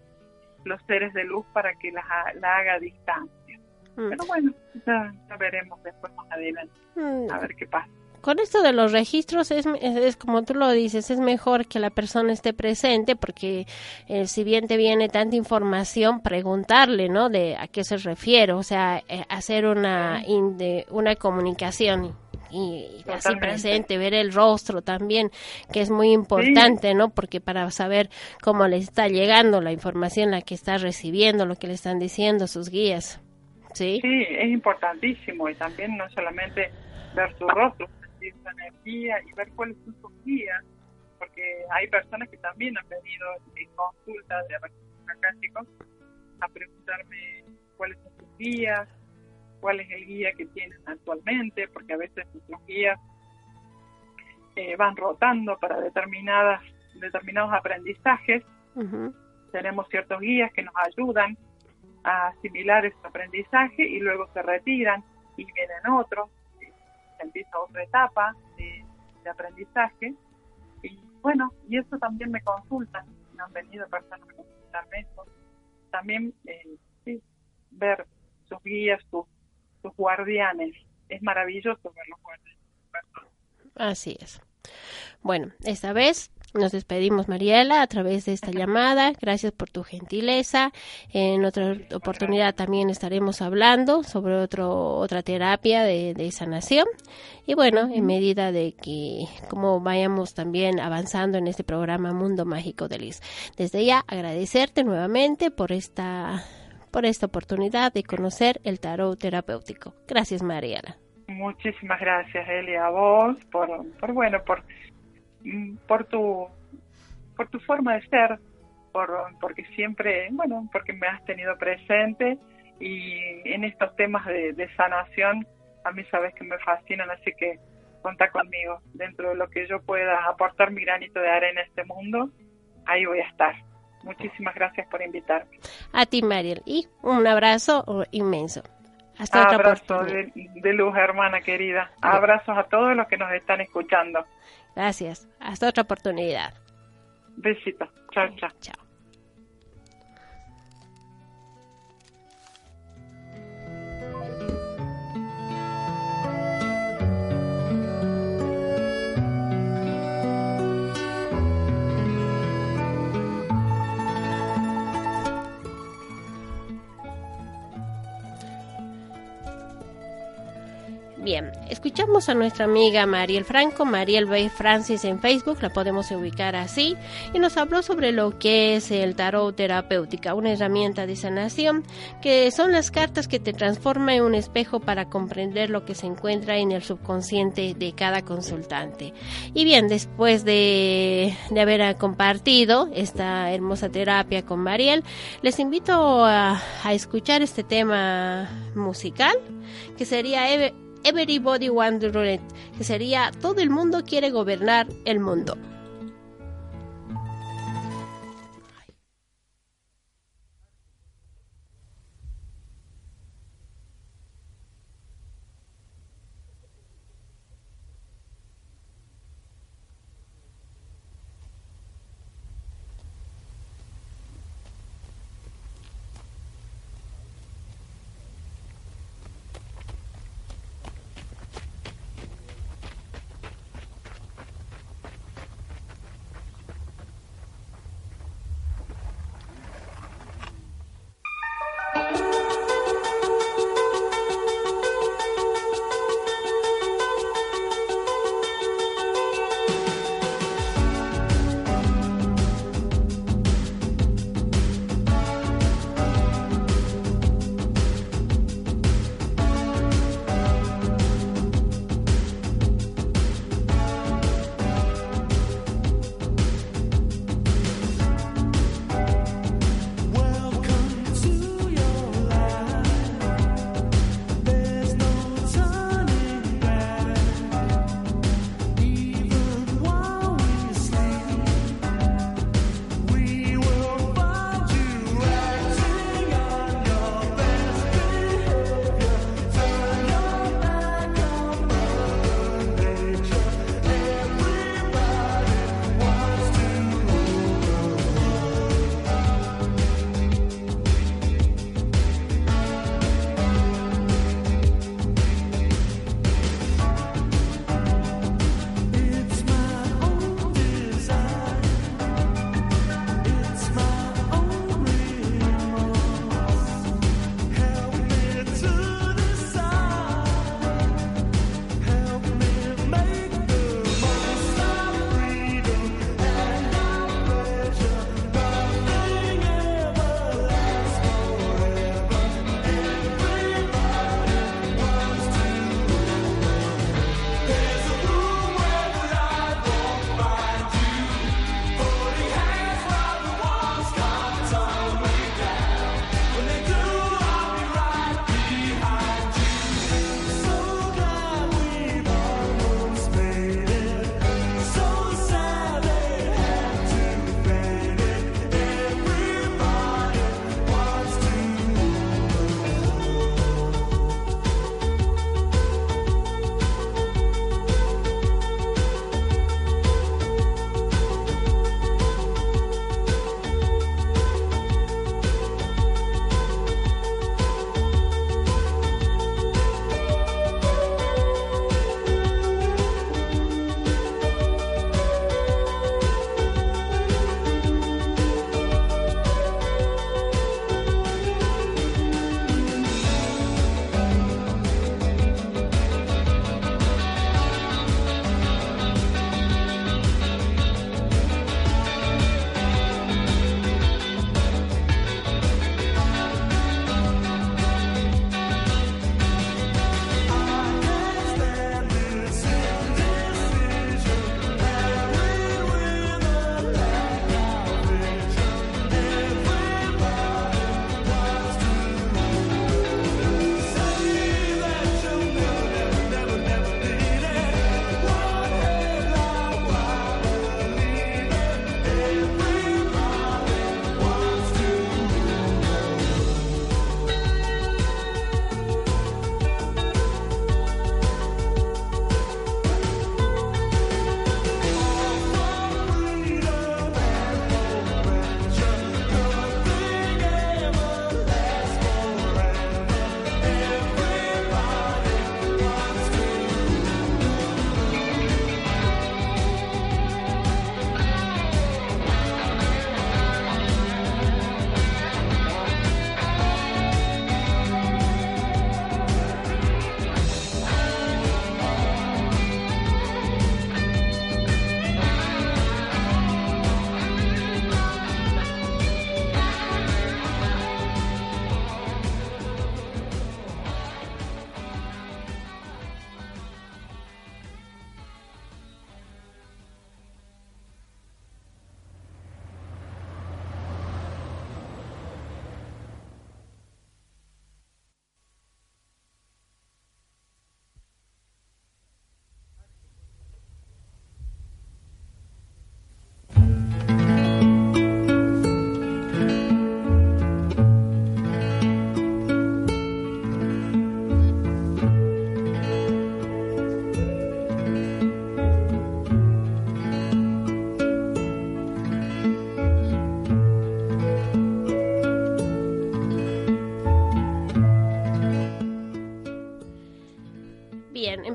los seres de luz para que la, la haga a distancia. Mm. Pero bueno, ya, veremos después más adelante, mm. a ver qué pasa con esto de los registros es, es, como tú lo dices, es mejor que la persona esté presente porque eh, si bien te viene tanta información, preguntarle, ¿no? De a qué se refiere, o sea, eh, hacer una, una comunicación y, así presente, ver el rostro también, que es muy importante, ¿no? Porque para saber cómo le está llegando la información, la que está recibiendo, lo que le están diciendo sus guías. Sí, sí es importantísimo y también no solamente ver su rostro, su energía y ver cuáles son sus guías, porque hay personas que también han venido en consulta de acá, a preguntarme cuáles son sus guías, cuál es el guía que tienen actualmente, porque a veces nuestros guías eh, van rotando para determinadas determinados aprendizajes. Tenemos ciertos guías que nos ayudan a asimilar ese aprendizaje y luego se retiran y vienen otros, empieza otra etapa de, aprendizaje. Y bueno, y eso también me consultan, me han venido personas a consultarme. También eh, ver sus guías, sus guardianes. Es maravilloso ver los guardianes. Así es. Bueno, esta vez nos despedimos, Mariela, a través de esta llamada. Gracias por tu gentileza. En otra oportunidad también estaremos hablando sobre otro, otra terapia de, de sanación. Y bueno, en medida de que como vayamos también avanzando en este programa Mundo Mágico de Liz. Desde ya agradecerte nuevamente por esta por esta oportunidad de conocer el tarot terapéutico. Gracias, Mariela. Muchísimas gracias, Elia, a vos por, por bueno, por, por tu por tu forma de ser, por porque siempre, bueno, porque me has tenido presente y en estos temas de, de sanación a mí sabes que me fascinan, así que cuenta conmigo. Dentro de lo que yo pueda aportar mi granito de arena en este mundo, ahí voy a estar. Muchísimas gracias por invitarme. A ti, Mariel, y un abrazo inmenso. Hasta otra Abrazo de, de, luz, hermana querida. Abrazos a todos los que nos están escuchando. Gracias. Hasta otra oportunidad. Besitos. Chao, chao. Chao. Bien, escuchamos a nuestra amiga Mariel Franco, Mariel B. Francis en Facebook, la podemos ubicar así, y nos habló sobre lo que es el tarot terapéutica, una herramienta de sanación, que son las cartas que te transforman en un espejo para comprender lo que se encuentra en el subconsciente de cada consultante. Y bien, después de, de haber compartido esta hermosa terapia con Mariel, les invito a, a escuchar este tema musical, que sería Everybody Wants to Rule It, que sería todo el mundo quiere gobernar el mundo.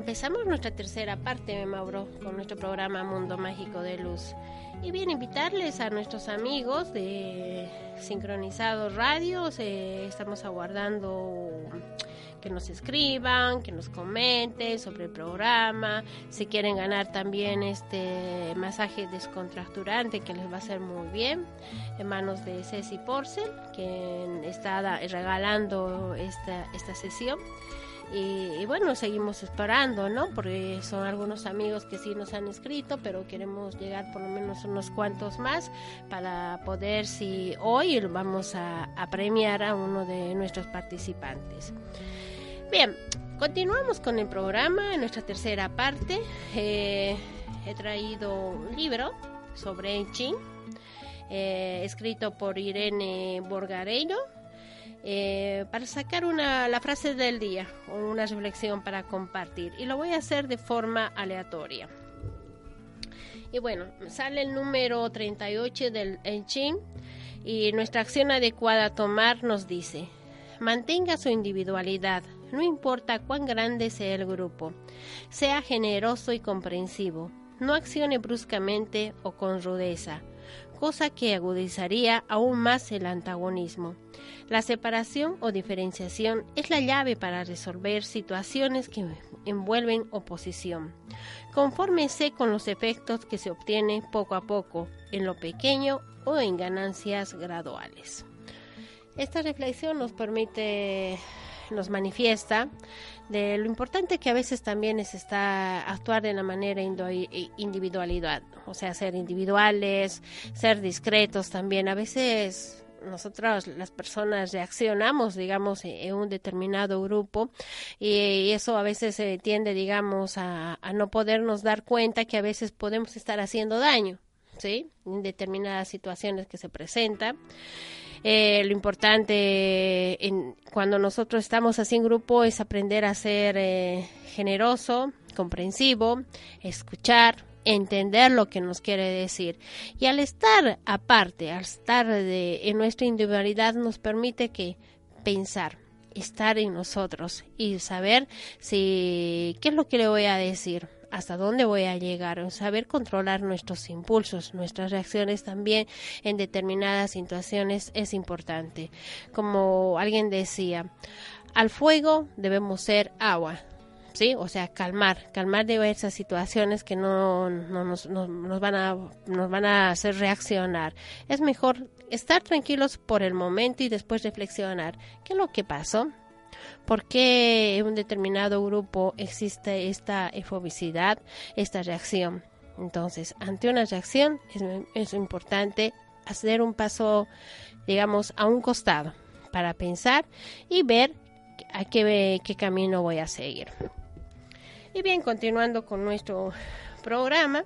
Empezamos nuestra tercera parte, Mauro, con nuestro programa Mundo Mágico de Luz. Y bien, invitarles a nuestros amigos de Sincronizados Radios. Estamos aguardando que nos escriban, que nos comenten sobre el programa. Si quieren ganar también este masaje descontracturante que les va a hacer muy bien, en manos de Ceci Porcel, que está regalando esta, esta sesión. Y, bueno, seguimos esperando, ¿no? Porque son algunos amigos que sí nos han escrito, pero queremos llegar por lo menos unos cuantos más para poder, si hoy vamos a, premiar a uno de nuestros participantes. Bien, continuamos con el programa en nuestra tercera parte. Eh, he traído un libro sobre Enchin, eh, escrito por Irene Borgareiro eh, para sacar una, la frase del día o una reflexión para compartir. Y lo voy a hacer de forma aleatoria. Y bueno, sale el número 38 del Enchin y nuestra acción adecuada a tomar nos dice, mantenga su individualidad, no importa cuán grande sea el grupo, sea generoso y comprensivo, no accione bruscamente o con rudeza, cosa que agudizaría aún más el antagonismo. La separación o diferenciación es la llave para resolver situaciones que envuelven oposición. Confórmese con los efectos que se obtienen poco a poco, en lo pequeño o en ganancias graduales. Esta reflexión nos permite, nos manifiesta de lo importante que a veces también es estar, actuar de la manera individualidad, o sea, ser individuales, ser discretos también. A veces nosotros las personas reaccionamos, digamos, en un determinado grupo y eso a veces se tiende, digamos, a, a no podernos dar cuenta que a veces podemos estar haciendo daño, ¿sí? En determinadas situaciones que se presentan. Eh, lo importante en, cuando nosotros estamos así en grupo es aprender a ser eh, generoso, comprensivo, escuchar, entender lo que nos quiere decir. Y al estar aparte, al estar de, en nuestra individualidad, nos permite que pensar, estar en nosotros y saber si qué es lo que le voy a decir hasta dónde voy a llegar, saber controlar nuestros impulsos, nuestras reacciones también en determinadas situaciones es importante. Como alguien decía, al fuego debemos ser agua, ¿sí? O sea, calmar, calmar diversas situaciones que no, nos, nos, van a, nos van a hacer reaccionar. Es mejor estar tranquilos por el momento y después reflexionar. ¿Qué es lo que pasó? ¿Por qué en un determinado grupo existe esta efobicidad, esta reacción? Entonces, ante una reacción es, importante hacer un paso, digamos, a un costado para pensar y ver a qué, qué camino voy a seguir. Y bien, continuando con nuestro programa,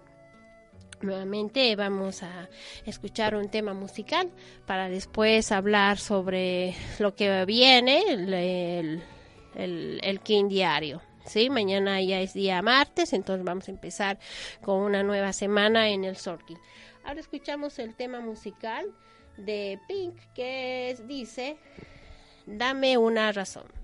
Nuevamente vamos a escuchar un tema musical para después hablar sobre lo que viene, el, el, King Diario. ¿sí? Mañana ya es día martes, entonces vamos a empezar con una nueva semana en el Sorkin. Ahora escuchamos el tema musical de Pink que dice, dame una razón.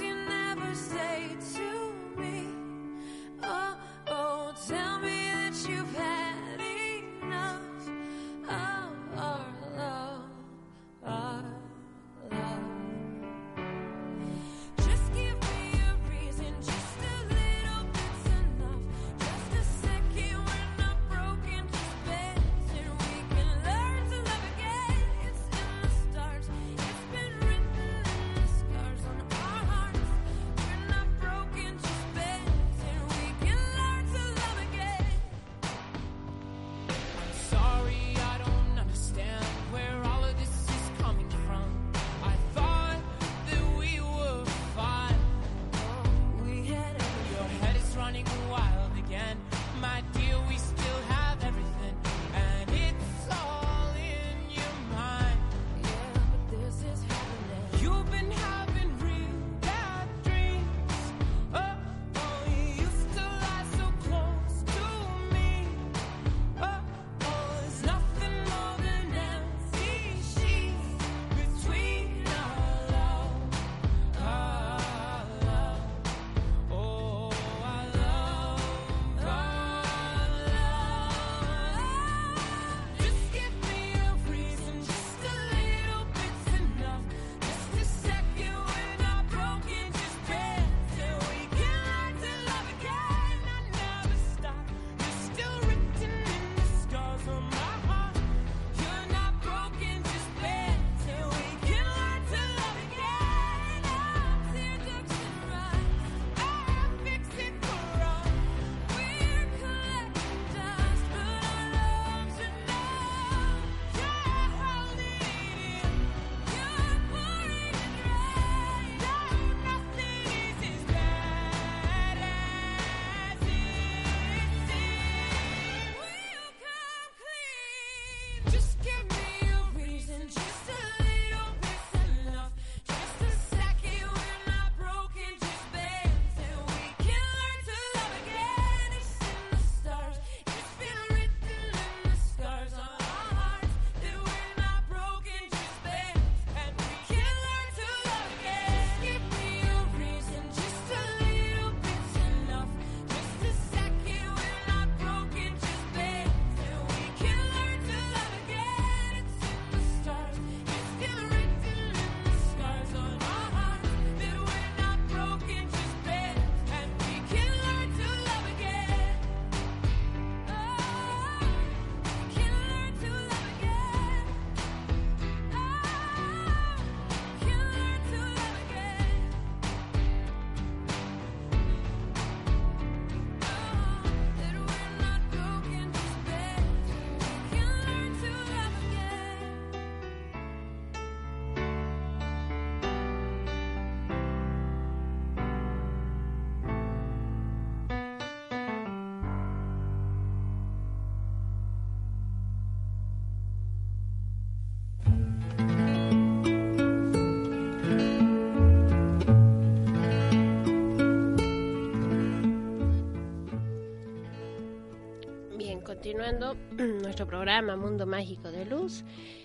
nuestro programa Mundo Mágico de Luz,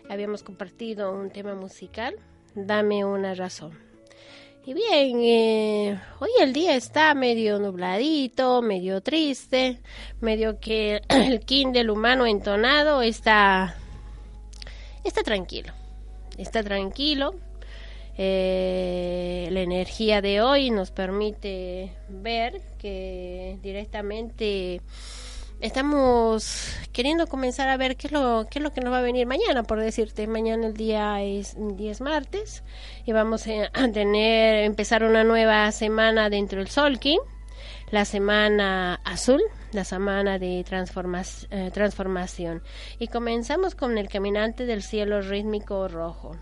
habíamos compartido un tema musical, Dame una razón. Y bien, eh, hoy el día está medio nubladito, medio triste, medio que el kin del humano entonado está, está tranquilo, está tranquilo. Eh, la energía de hoy nos permite ver que directamente estamos queriendo comenzar a ver qué es lo qué es lo que nos va a venir mañana por decirte. Mañana el día es 10 martes y vamos a tener empezar una nueva semana dentro del Solkin. La semana azul la semana de eh, transformación. Y comenzamos con el caminante del cielo rítmico rojo.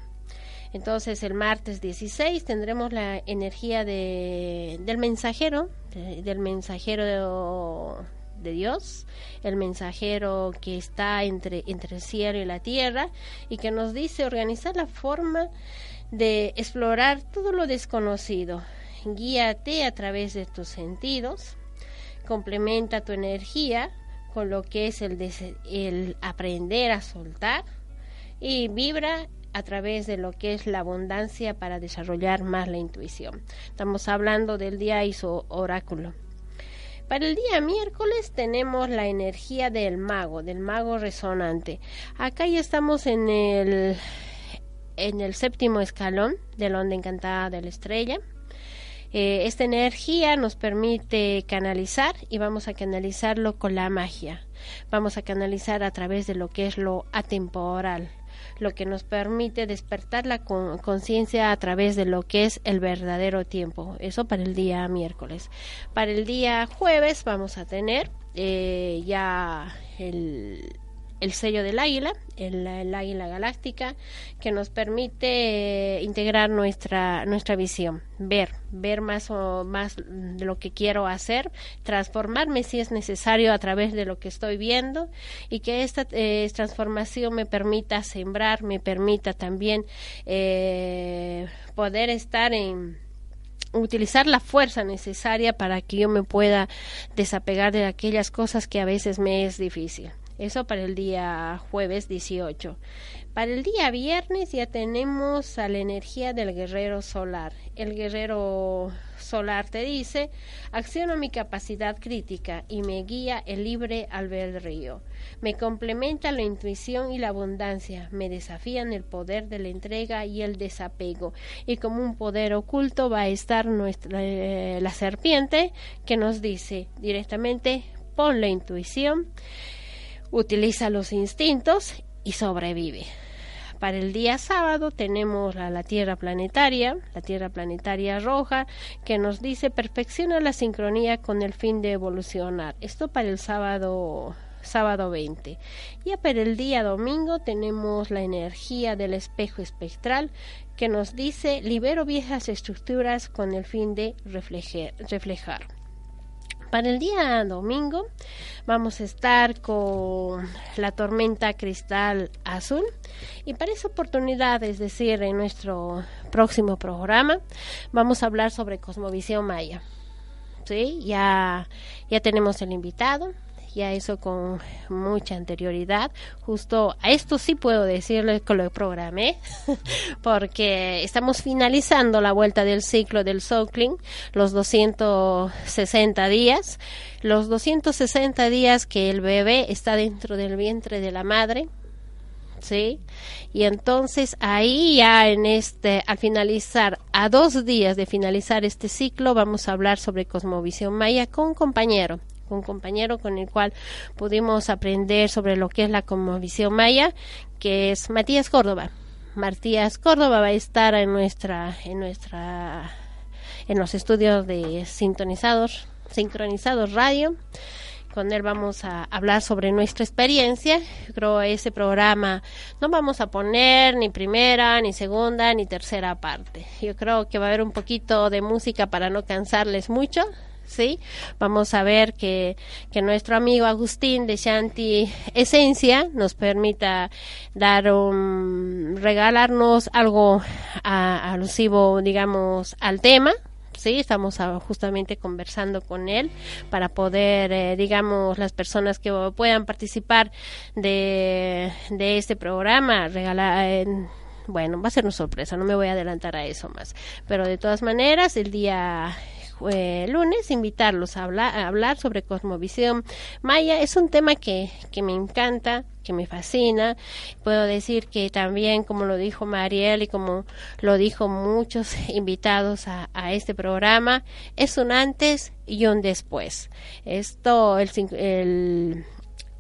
Entonces el martes 16 tendremos la energía de, del mensajero, del mensajero de Dios, el mensajero que está entre, entre el cielo y la tierra y que nos dice organizar la forma de explorar todo lo desconocido. Guíate a través de tus sentidos, complementa tu energía con lo que es el, el aprender a soltar y vibra a través de lo que es la abundancia para desarrollar más la intuición. Estamos hablando del día y su oráculo. Para el día miércoles tenemos la energía del mago, del mago resonante. Acá ya estamos en el, en el séptimo escalón de la onda encantada de la estrella. Eh, esta energía nos permite canalizar y vamos a canalizarlo con la magia. Vamos a canalizar a través de lo que es lo atemporal lo que nos permite despertar la conciencia a través de lo que es el verdadero tiempo. Eso para el día miércoles. Para el día jueves vamos a tener eh, ya el el sello del águila, el, águila galáctica, que nos permite eh, integrar nuestra, nuestra visión, ver, ver más o más lo que quiero hacer, transformarme si es necesario a través de lo que estoy viendo y que esta eh, transformación me permita sembrar, me permita también eh, poder estar en utilizar la fuerza necesaria para que yo me pueda desapegar de aquellas cosas que a veces me es difícil. Eso para el día jueves 18. Para el día viernes ya tenemos a la energía del guerrero solar. El guerrero solar te dice, acciono mi capacidad crítica y me guía el libre albedrío. Me complementa la intuición y la abundancia, me desafían el poder de la entrega y el desapego. Y como un poder oculto va a estar nuestra, eh, la serpiente que nos dice directamente, pon la intuición utiliza los instintos y sobrevive. Para el día sábado tenemos la, la, Tierra planetaria, la Tierra planetaria roja, que nos dice perfecciona la sincronía con el fin de evolucionar. Esto para el sábado sábado 20. Ya para el día domingo tenemos la energía del espejo espectral que nos dice libero viejas estructuras con el fin de reflejar. Para el día domingo vamos a estar con la tormenta cristal azul y para esa oportunidad, es decir, en nuestro próximo programa, vamos a hablar sobre cosmovisión maya. Sí, ya, ya tenemos el invitado, ya eso con mucha anterioridad. Justo a esto sí puedo decirles que lo programé, porque estamos finalizando la vuelta del ciclo del Soulcling, los 260 días, los 260 días que el bebé está dentro del vientre de la madre. ¿Sí? Y entonces ahí ya en este, al finalizar, a dos días de finalizar este ciclo, vamos a hablar sobre cosmovisión maya con un compañero un compañero con el cual pudimos aprender sobre lo que es la conmovisión maya, que es Matías Córdoba. Matías Córdoba va a estar en nuestra, en nuestra, en los estudios de sintonizados, sincronizados radio. Con él vamos a hablar sobre nuestra experiencia. Creo ese programa no vamos a poner ni primera, ni segunda, ni tercera parte. Yo creo que va a haber un poquito de música para no cansarles mucho. ¿Sí? Vamos a ver que, que nuestro amigo Agustín de Shanti Esencia nos permita dar un, regalarnos algo alusivo, digamos, al tema, sí, estamos ah, justamente conversando con él para poder, eh, digamos, las personas que puedan participar de, de este programa, regalar, bueno, va a ser una sorpresa, no me voy a adelantar a eso más, pero de todas maneras, el día eh, lunes invitarlos a hablar, a hablar sobre cosmovisión maya. Es un tema que, que me encanta, que me fascina. Puedo decir que también, como lo dijo Mariel y como lo dijo muchos invitados a, a este programa, es un antes y un después. Esto, el, el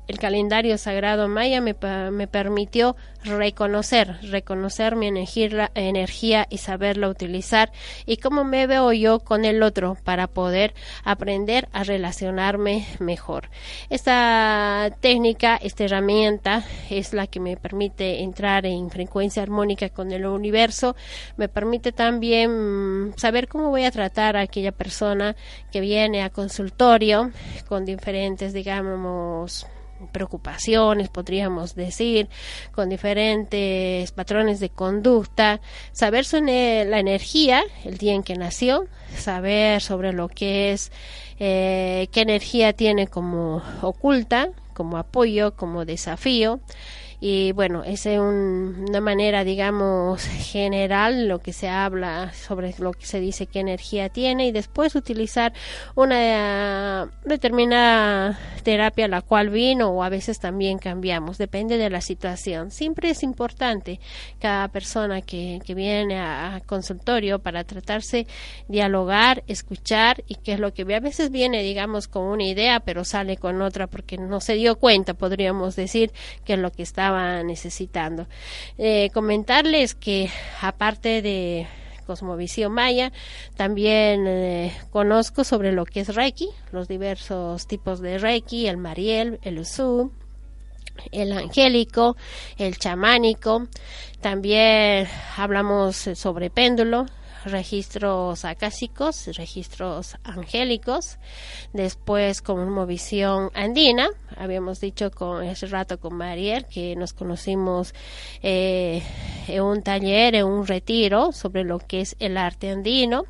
el calendario sagrado maya me, me, permitió reconocer, reconocer mi energía, energía y saberla utilizar y cómo me veo yo con el otro para poder aprender a relacionarme mejor. Esta técnica, esta herramienta es la que me permite entrar en frecuencia armónica con el universo, me permite también mm, saber cómo voy a tratar a aquella persona que viene a consultorio con diferentes, digamos, preocupaciones, podríamos decir, con diferentes patrones de conducta, saber la energía, el día en que nació, saber sobre lo que es, eh, qué energía tiene como oculta, como apoyo, como desafío, y bueno, es una manera, digamos, general lo que se habla sobre lo que se dice qué energía tiene y después utilizar una determinada terapia la cual vino o a veces también cambiamos, depende de la situación. Siempre es importante cada persona que, que viene a, consultorio para tratarse, dialogar, escuchar y qué es lo que. A veces viene, digamos, con una idea, pero sale con otra porque no se dio cuenta, podríamos decir, que es lo que estaba necesitando. Eh, comentarles que aparte de Cosmovisión Maya. También eh, conozco sobre lo que es Reiki, los diversos tipos de Reiki, el Mariel, el Usu, el angélico, el chamánico. También hablamos sobre péndulo, registros acásicos, registros angélicos, después como visión andina, habíamos dicho con ese rato con Mariel que nos conocimos eh, en un taller, en un retiro sobre lo que es el arte andino,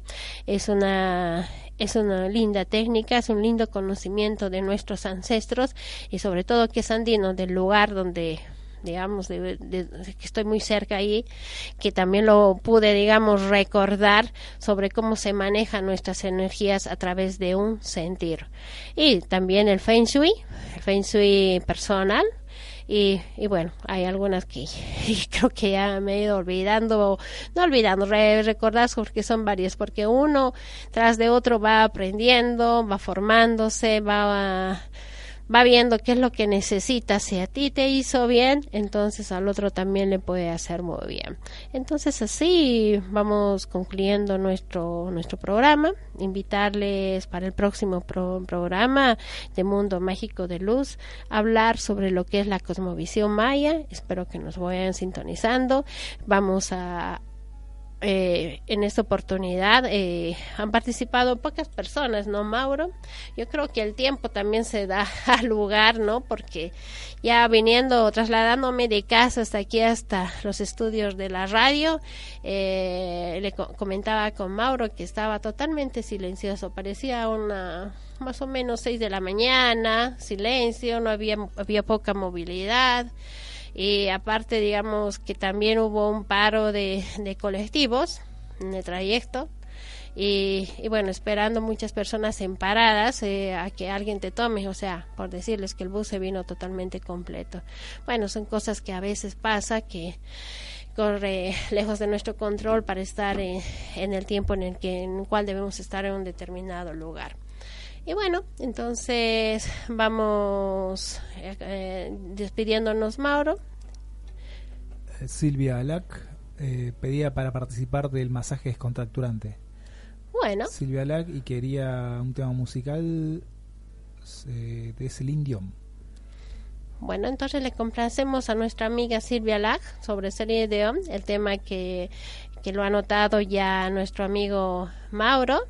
es una es una linda técnica, es un lindo conocimiento de nuestros ancestros y sobre todo que es andino del lugar donde digamos, de, que estoy muy cerca ahí, que también lo pude, digamos, recordar sobre cómo se manejan nuestras energías a través de un sentir. Y también el Feng Shui, el Feng Shui personal, y, y, bueno, hay algunas que creo que ya me he ido olvidando, no olvidando, recordar porque son varias, porque uno tras de otro va aprendiendo, va formándose, va va viendo qué es lo que necesita. Si a ti te hizo bien, entonces al otro también le puede hacer muy bien. Entonces así vamos concluyendo nuestro, nuestro programa. Invitarles para el próximo programa de Mundo Mágico de Luz, hablar sobre lo que es la cosmovisión maya. Espero que nos vayan sintonizando. Vamos a eh, en esta oportunidad eh, han participado pocas personas, ¿no, Mauro? Yo creo que el tiempo también se da al lugar, ¿no? Porque ya viniendo, trasladándome de casa hasta aquí, hasta los estudios de la radio, eh, le comentaba con Mauro que estaba totalmente silencioso, parecía una más o menos seis de la mañana, silencio, no había, había poca movilidad y aparte digamos que también hubo un paro de, de colectivos en el trayecto y, y, bueno, esperando muchas personas en paradas eh, a que alguien te tome, o sea, por decirles que el bus se vino totalmente completo. Bueno, son cosas que a veces pasa que corre lejos de nuestro control para estar en, en el tiempo en el que en el cual debemos estar en un determinado lugar. Y bueno, entonces vamos eh, eh, despidiéndonos, Mauro. Eh, Silvia Alac pedía para participar del masaje descontracturante. Bueno. Silvia Alac y quería un tema musical de Celine Dion. Bueno, entonces le complacemos a nuestra amiga Silvia Lag sobre Celine Dion, el tema que que lo ha notado ya nuestro amigo Mauro.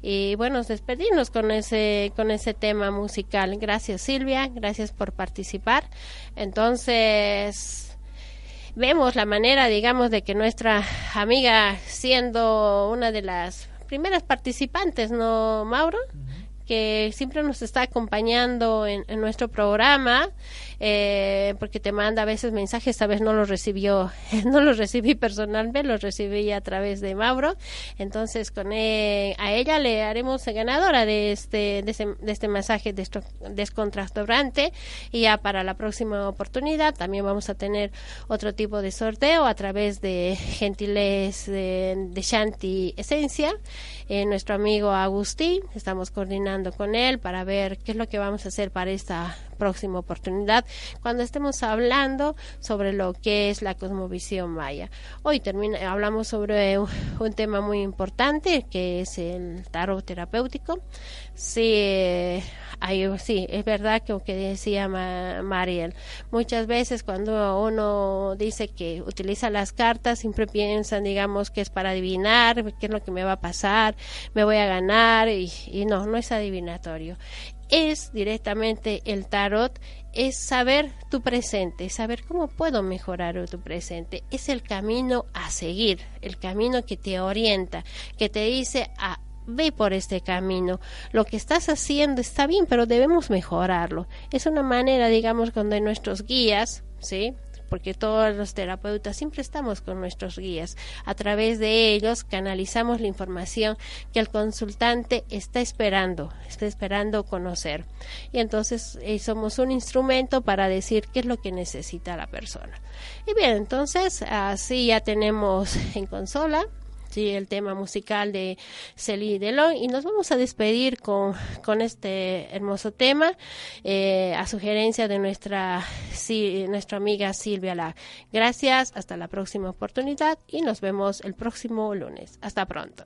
Y bueno, despedirnos con ese, con ese tema musical. Gracias Silvia, gracias por participar. Entonces, vemos la manera, digamos, de que nuestra amiga, siendo una de las primeras participantes, ¿no, Mauro? que siempre nos está acompañando en, en nuestro programa eh, porque te manda a veces mensajes, esta vez no los recibió, no los recibí personalmente, los recibí a través de Mauro, entonces con e, a ella le haremos ganadora de este, de, este, de este mensaje descontracturante y ya para la próxima oportunidad también vamos a tener otro tipo de sorteo a través de Gentiles de, de Shanti Esencia, eh, nuestro amigo Agustín, estamos coordinando con él para ver qué es lo que vamos a hacer para esta próxima oportunidad cuando estemos hablando sobre lo que es la cosmovisión maya. Hoy termina, hablamos sobre un, tema muy importante que es el tarot terapéutico. Sí, sí, es verdad que lo que decía Mariel. Muchas veces cuando uno dice que utiliza las cartas, siempre piensan, digamos, que es para adivinar, qué es lo que me va a pasar, me voy a ganar, y no, no es adivinatorio es directamente el tarot, es saber tu presente, saber cómo puedo mejorar tu presente. Es el camino a seguir, el camino que te orienta, que te dice a ah, ve por este camino. Lo que estás haciendo está bien, pero debemos mejorarlo. Es una manera, digamos, cuando nuestros guías, ¿sí? Porque todos los terapeutas siempre estamos con nuestros guías. A través de ellos canalizamos la información que el consultante está esperando, está esperando conocer. Y entonces eh, somos un instrumento para decir qué es lo que necesita la persona. Y bien, entonces así ya tenemos en consola sí, el tema musical de Celine Delon y nos vamos a despedir con, con este hermoso tema eh, a sugerencia de nuestra, nuestra amiga Silvia La. Gracias, hasta la próxima oportunidad y nos vemos el próximo lunes. Hasta pronto.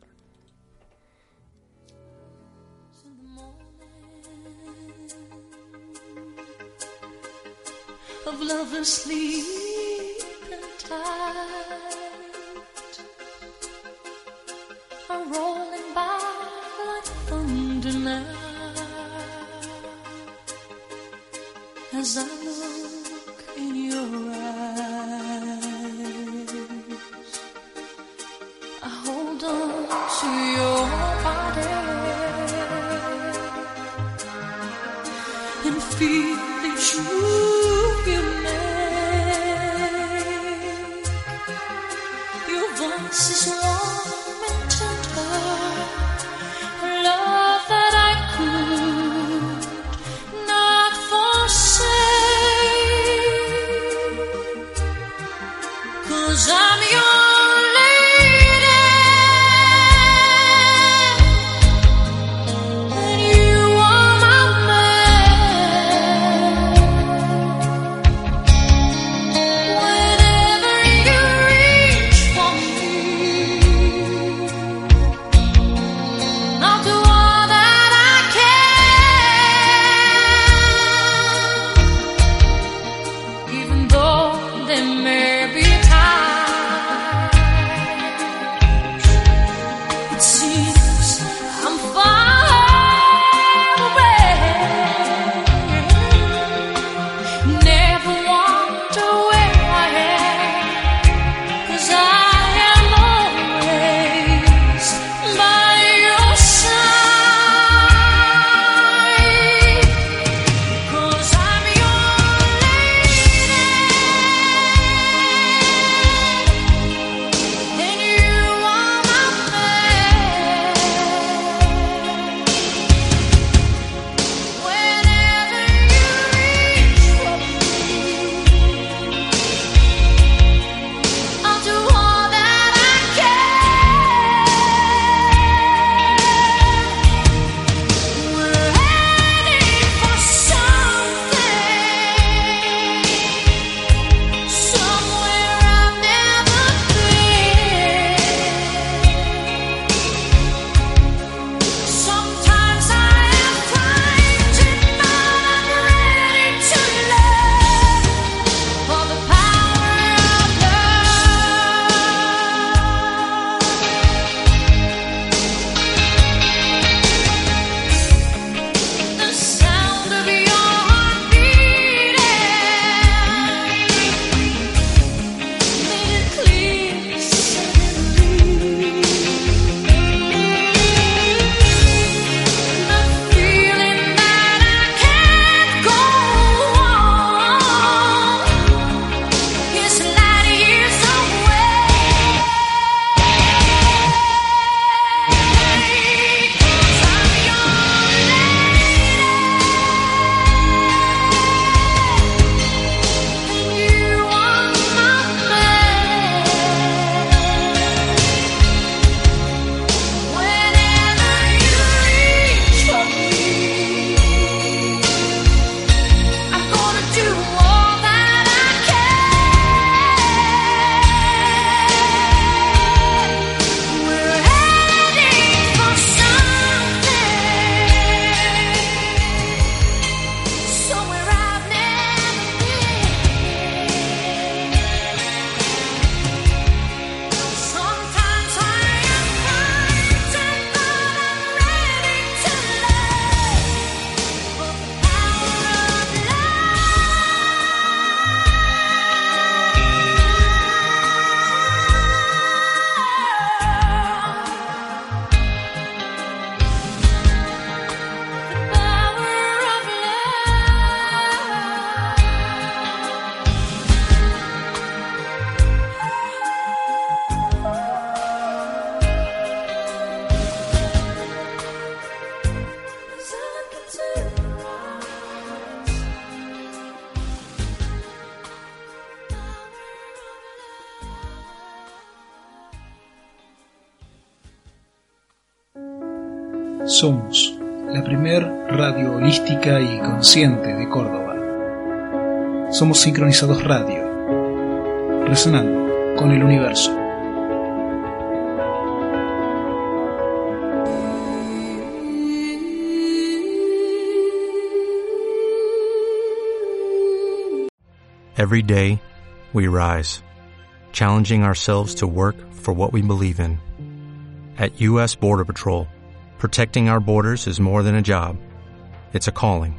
Are rolling by like thunder now. As I look Somos Sincronizados Radio, resonando con el universo. Every day, we rise, challenging ourselves to work for what we believe in. At U.S. Border Patrol, protecting our borders is more than a job, it's a calling.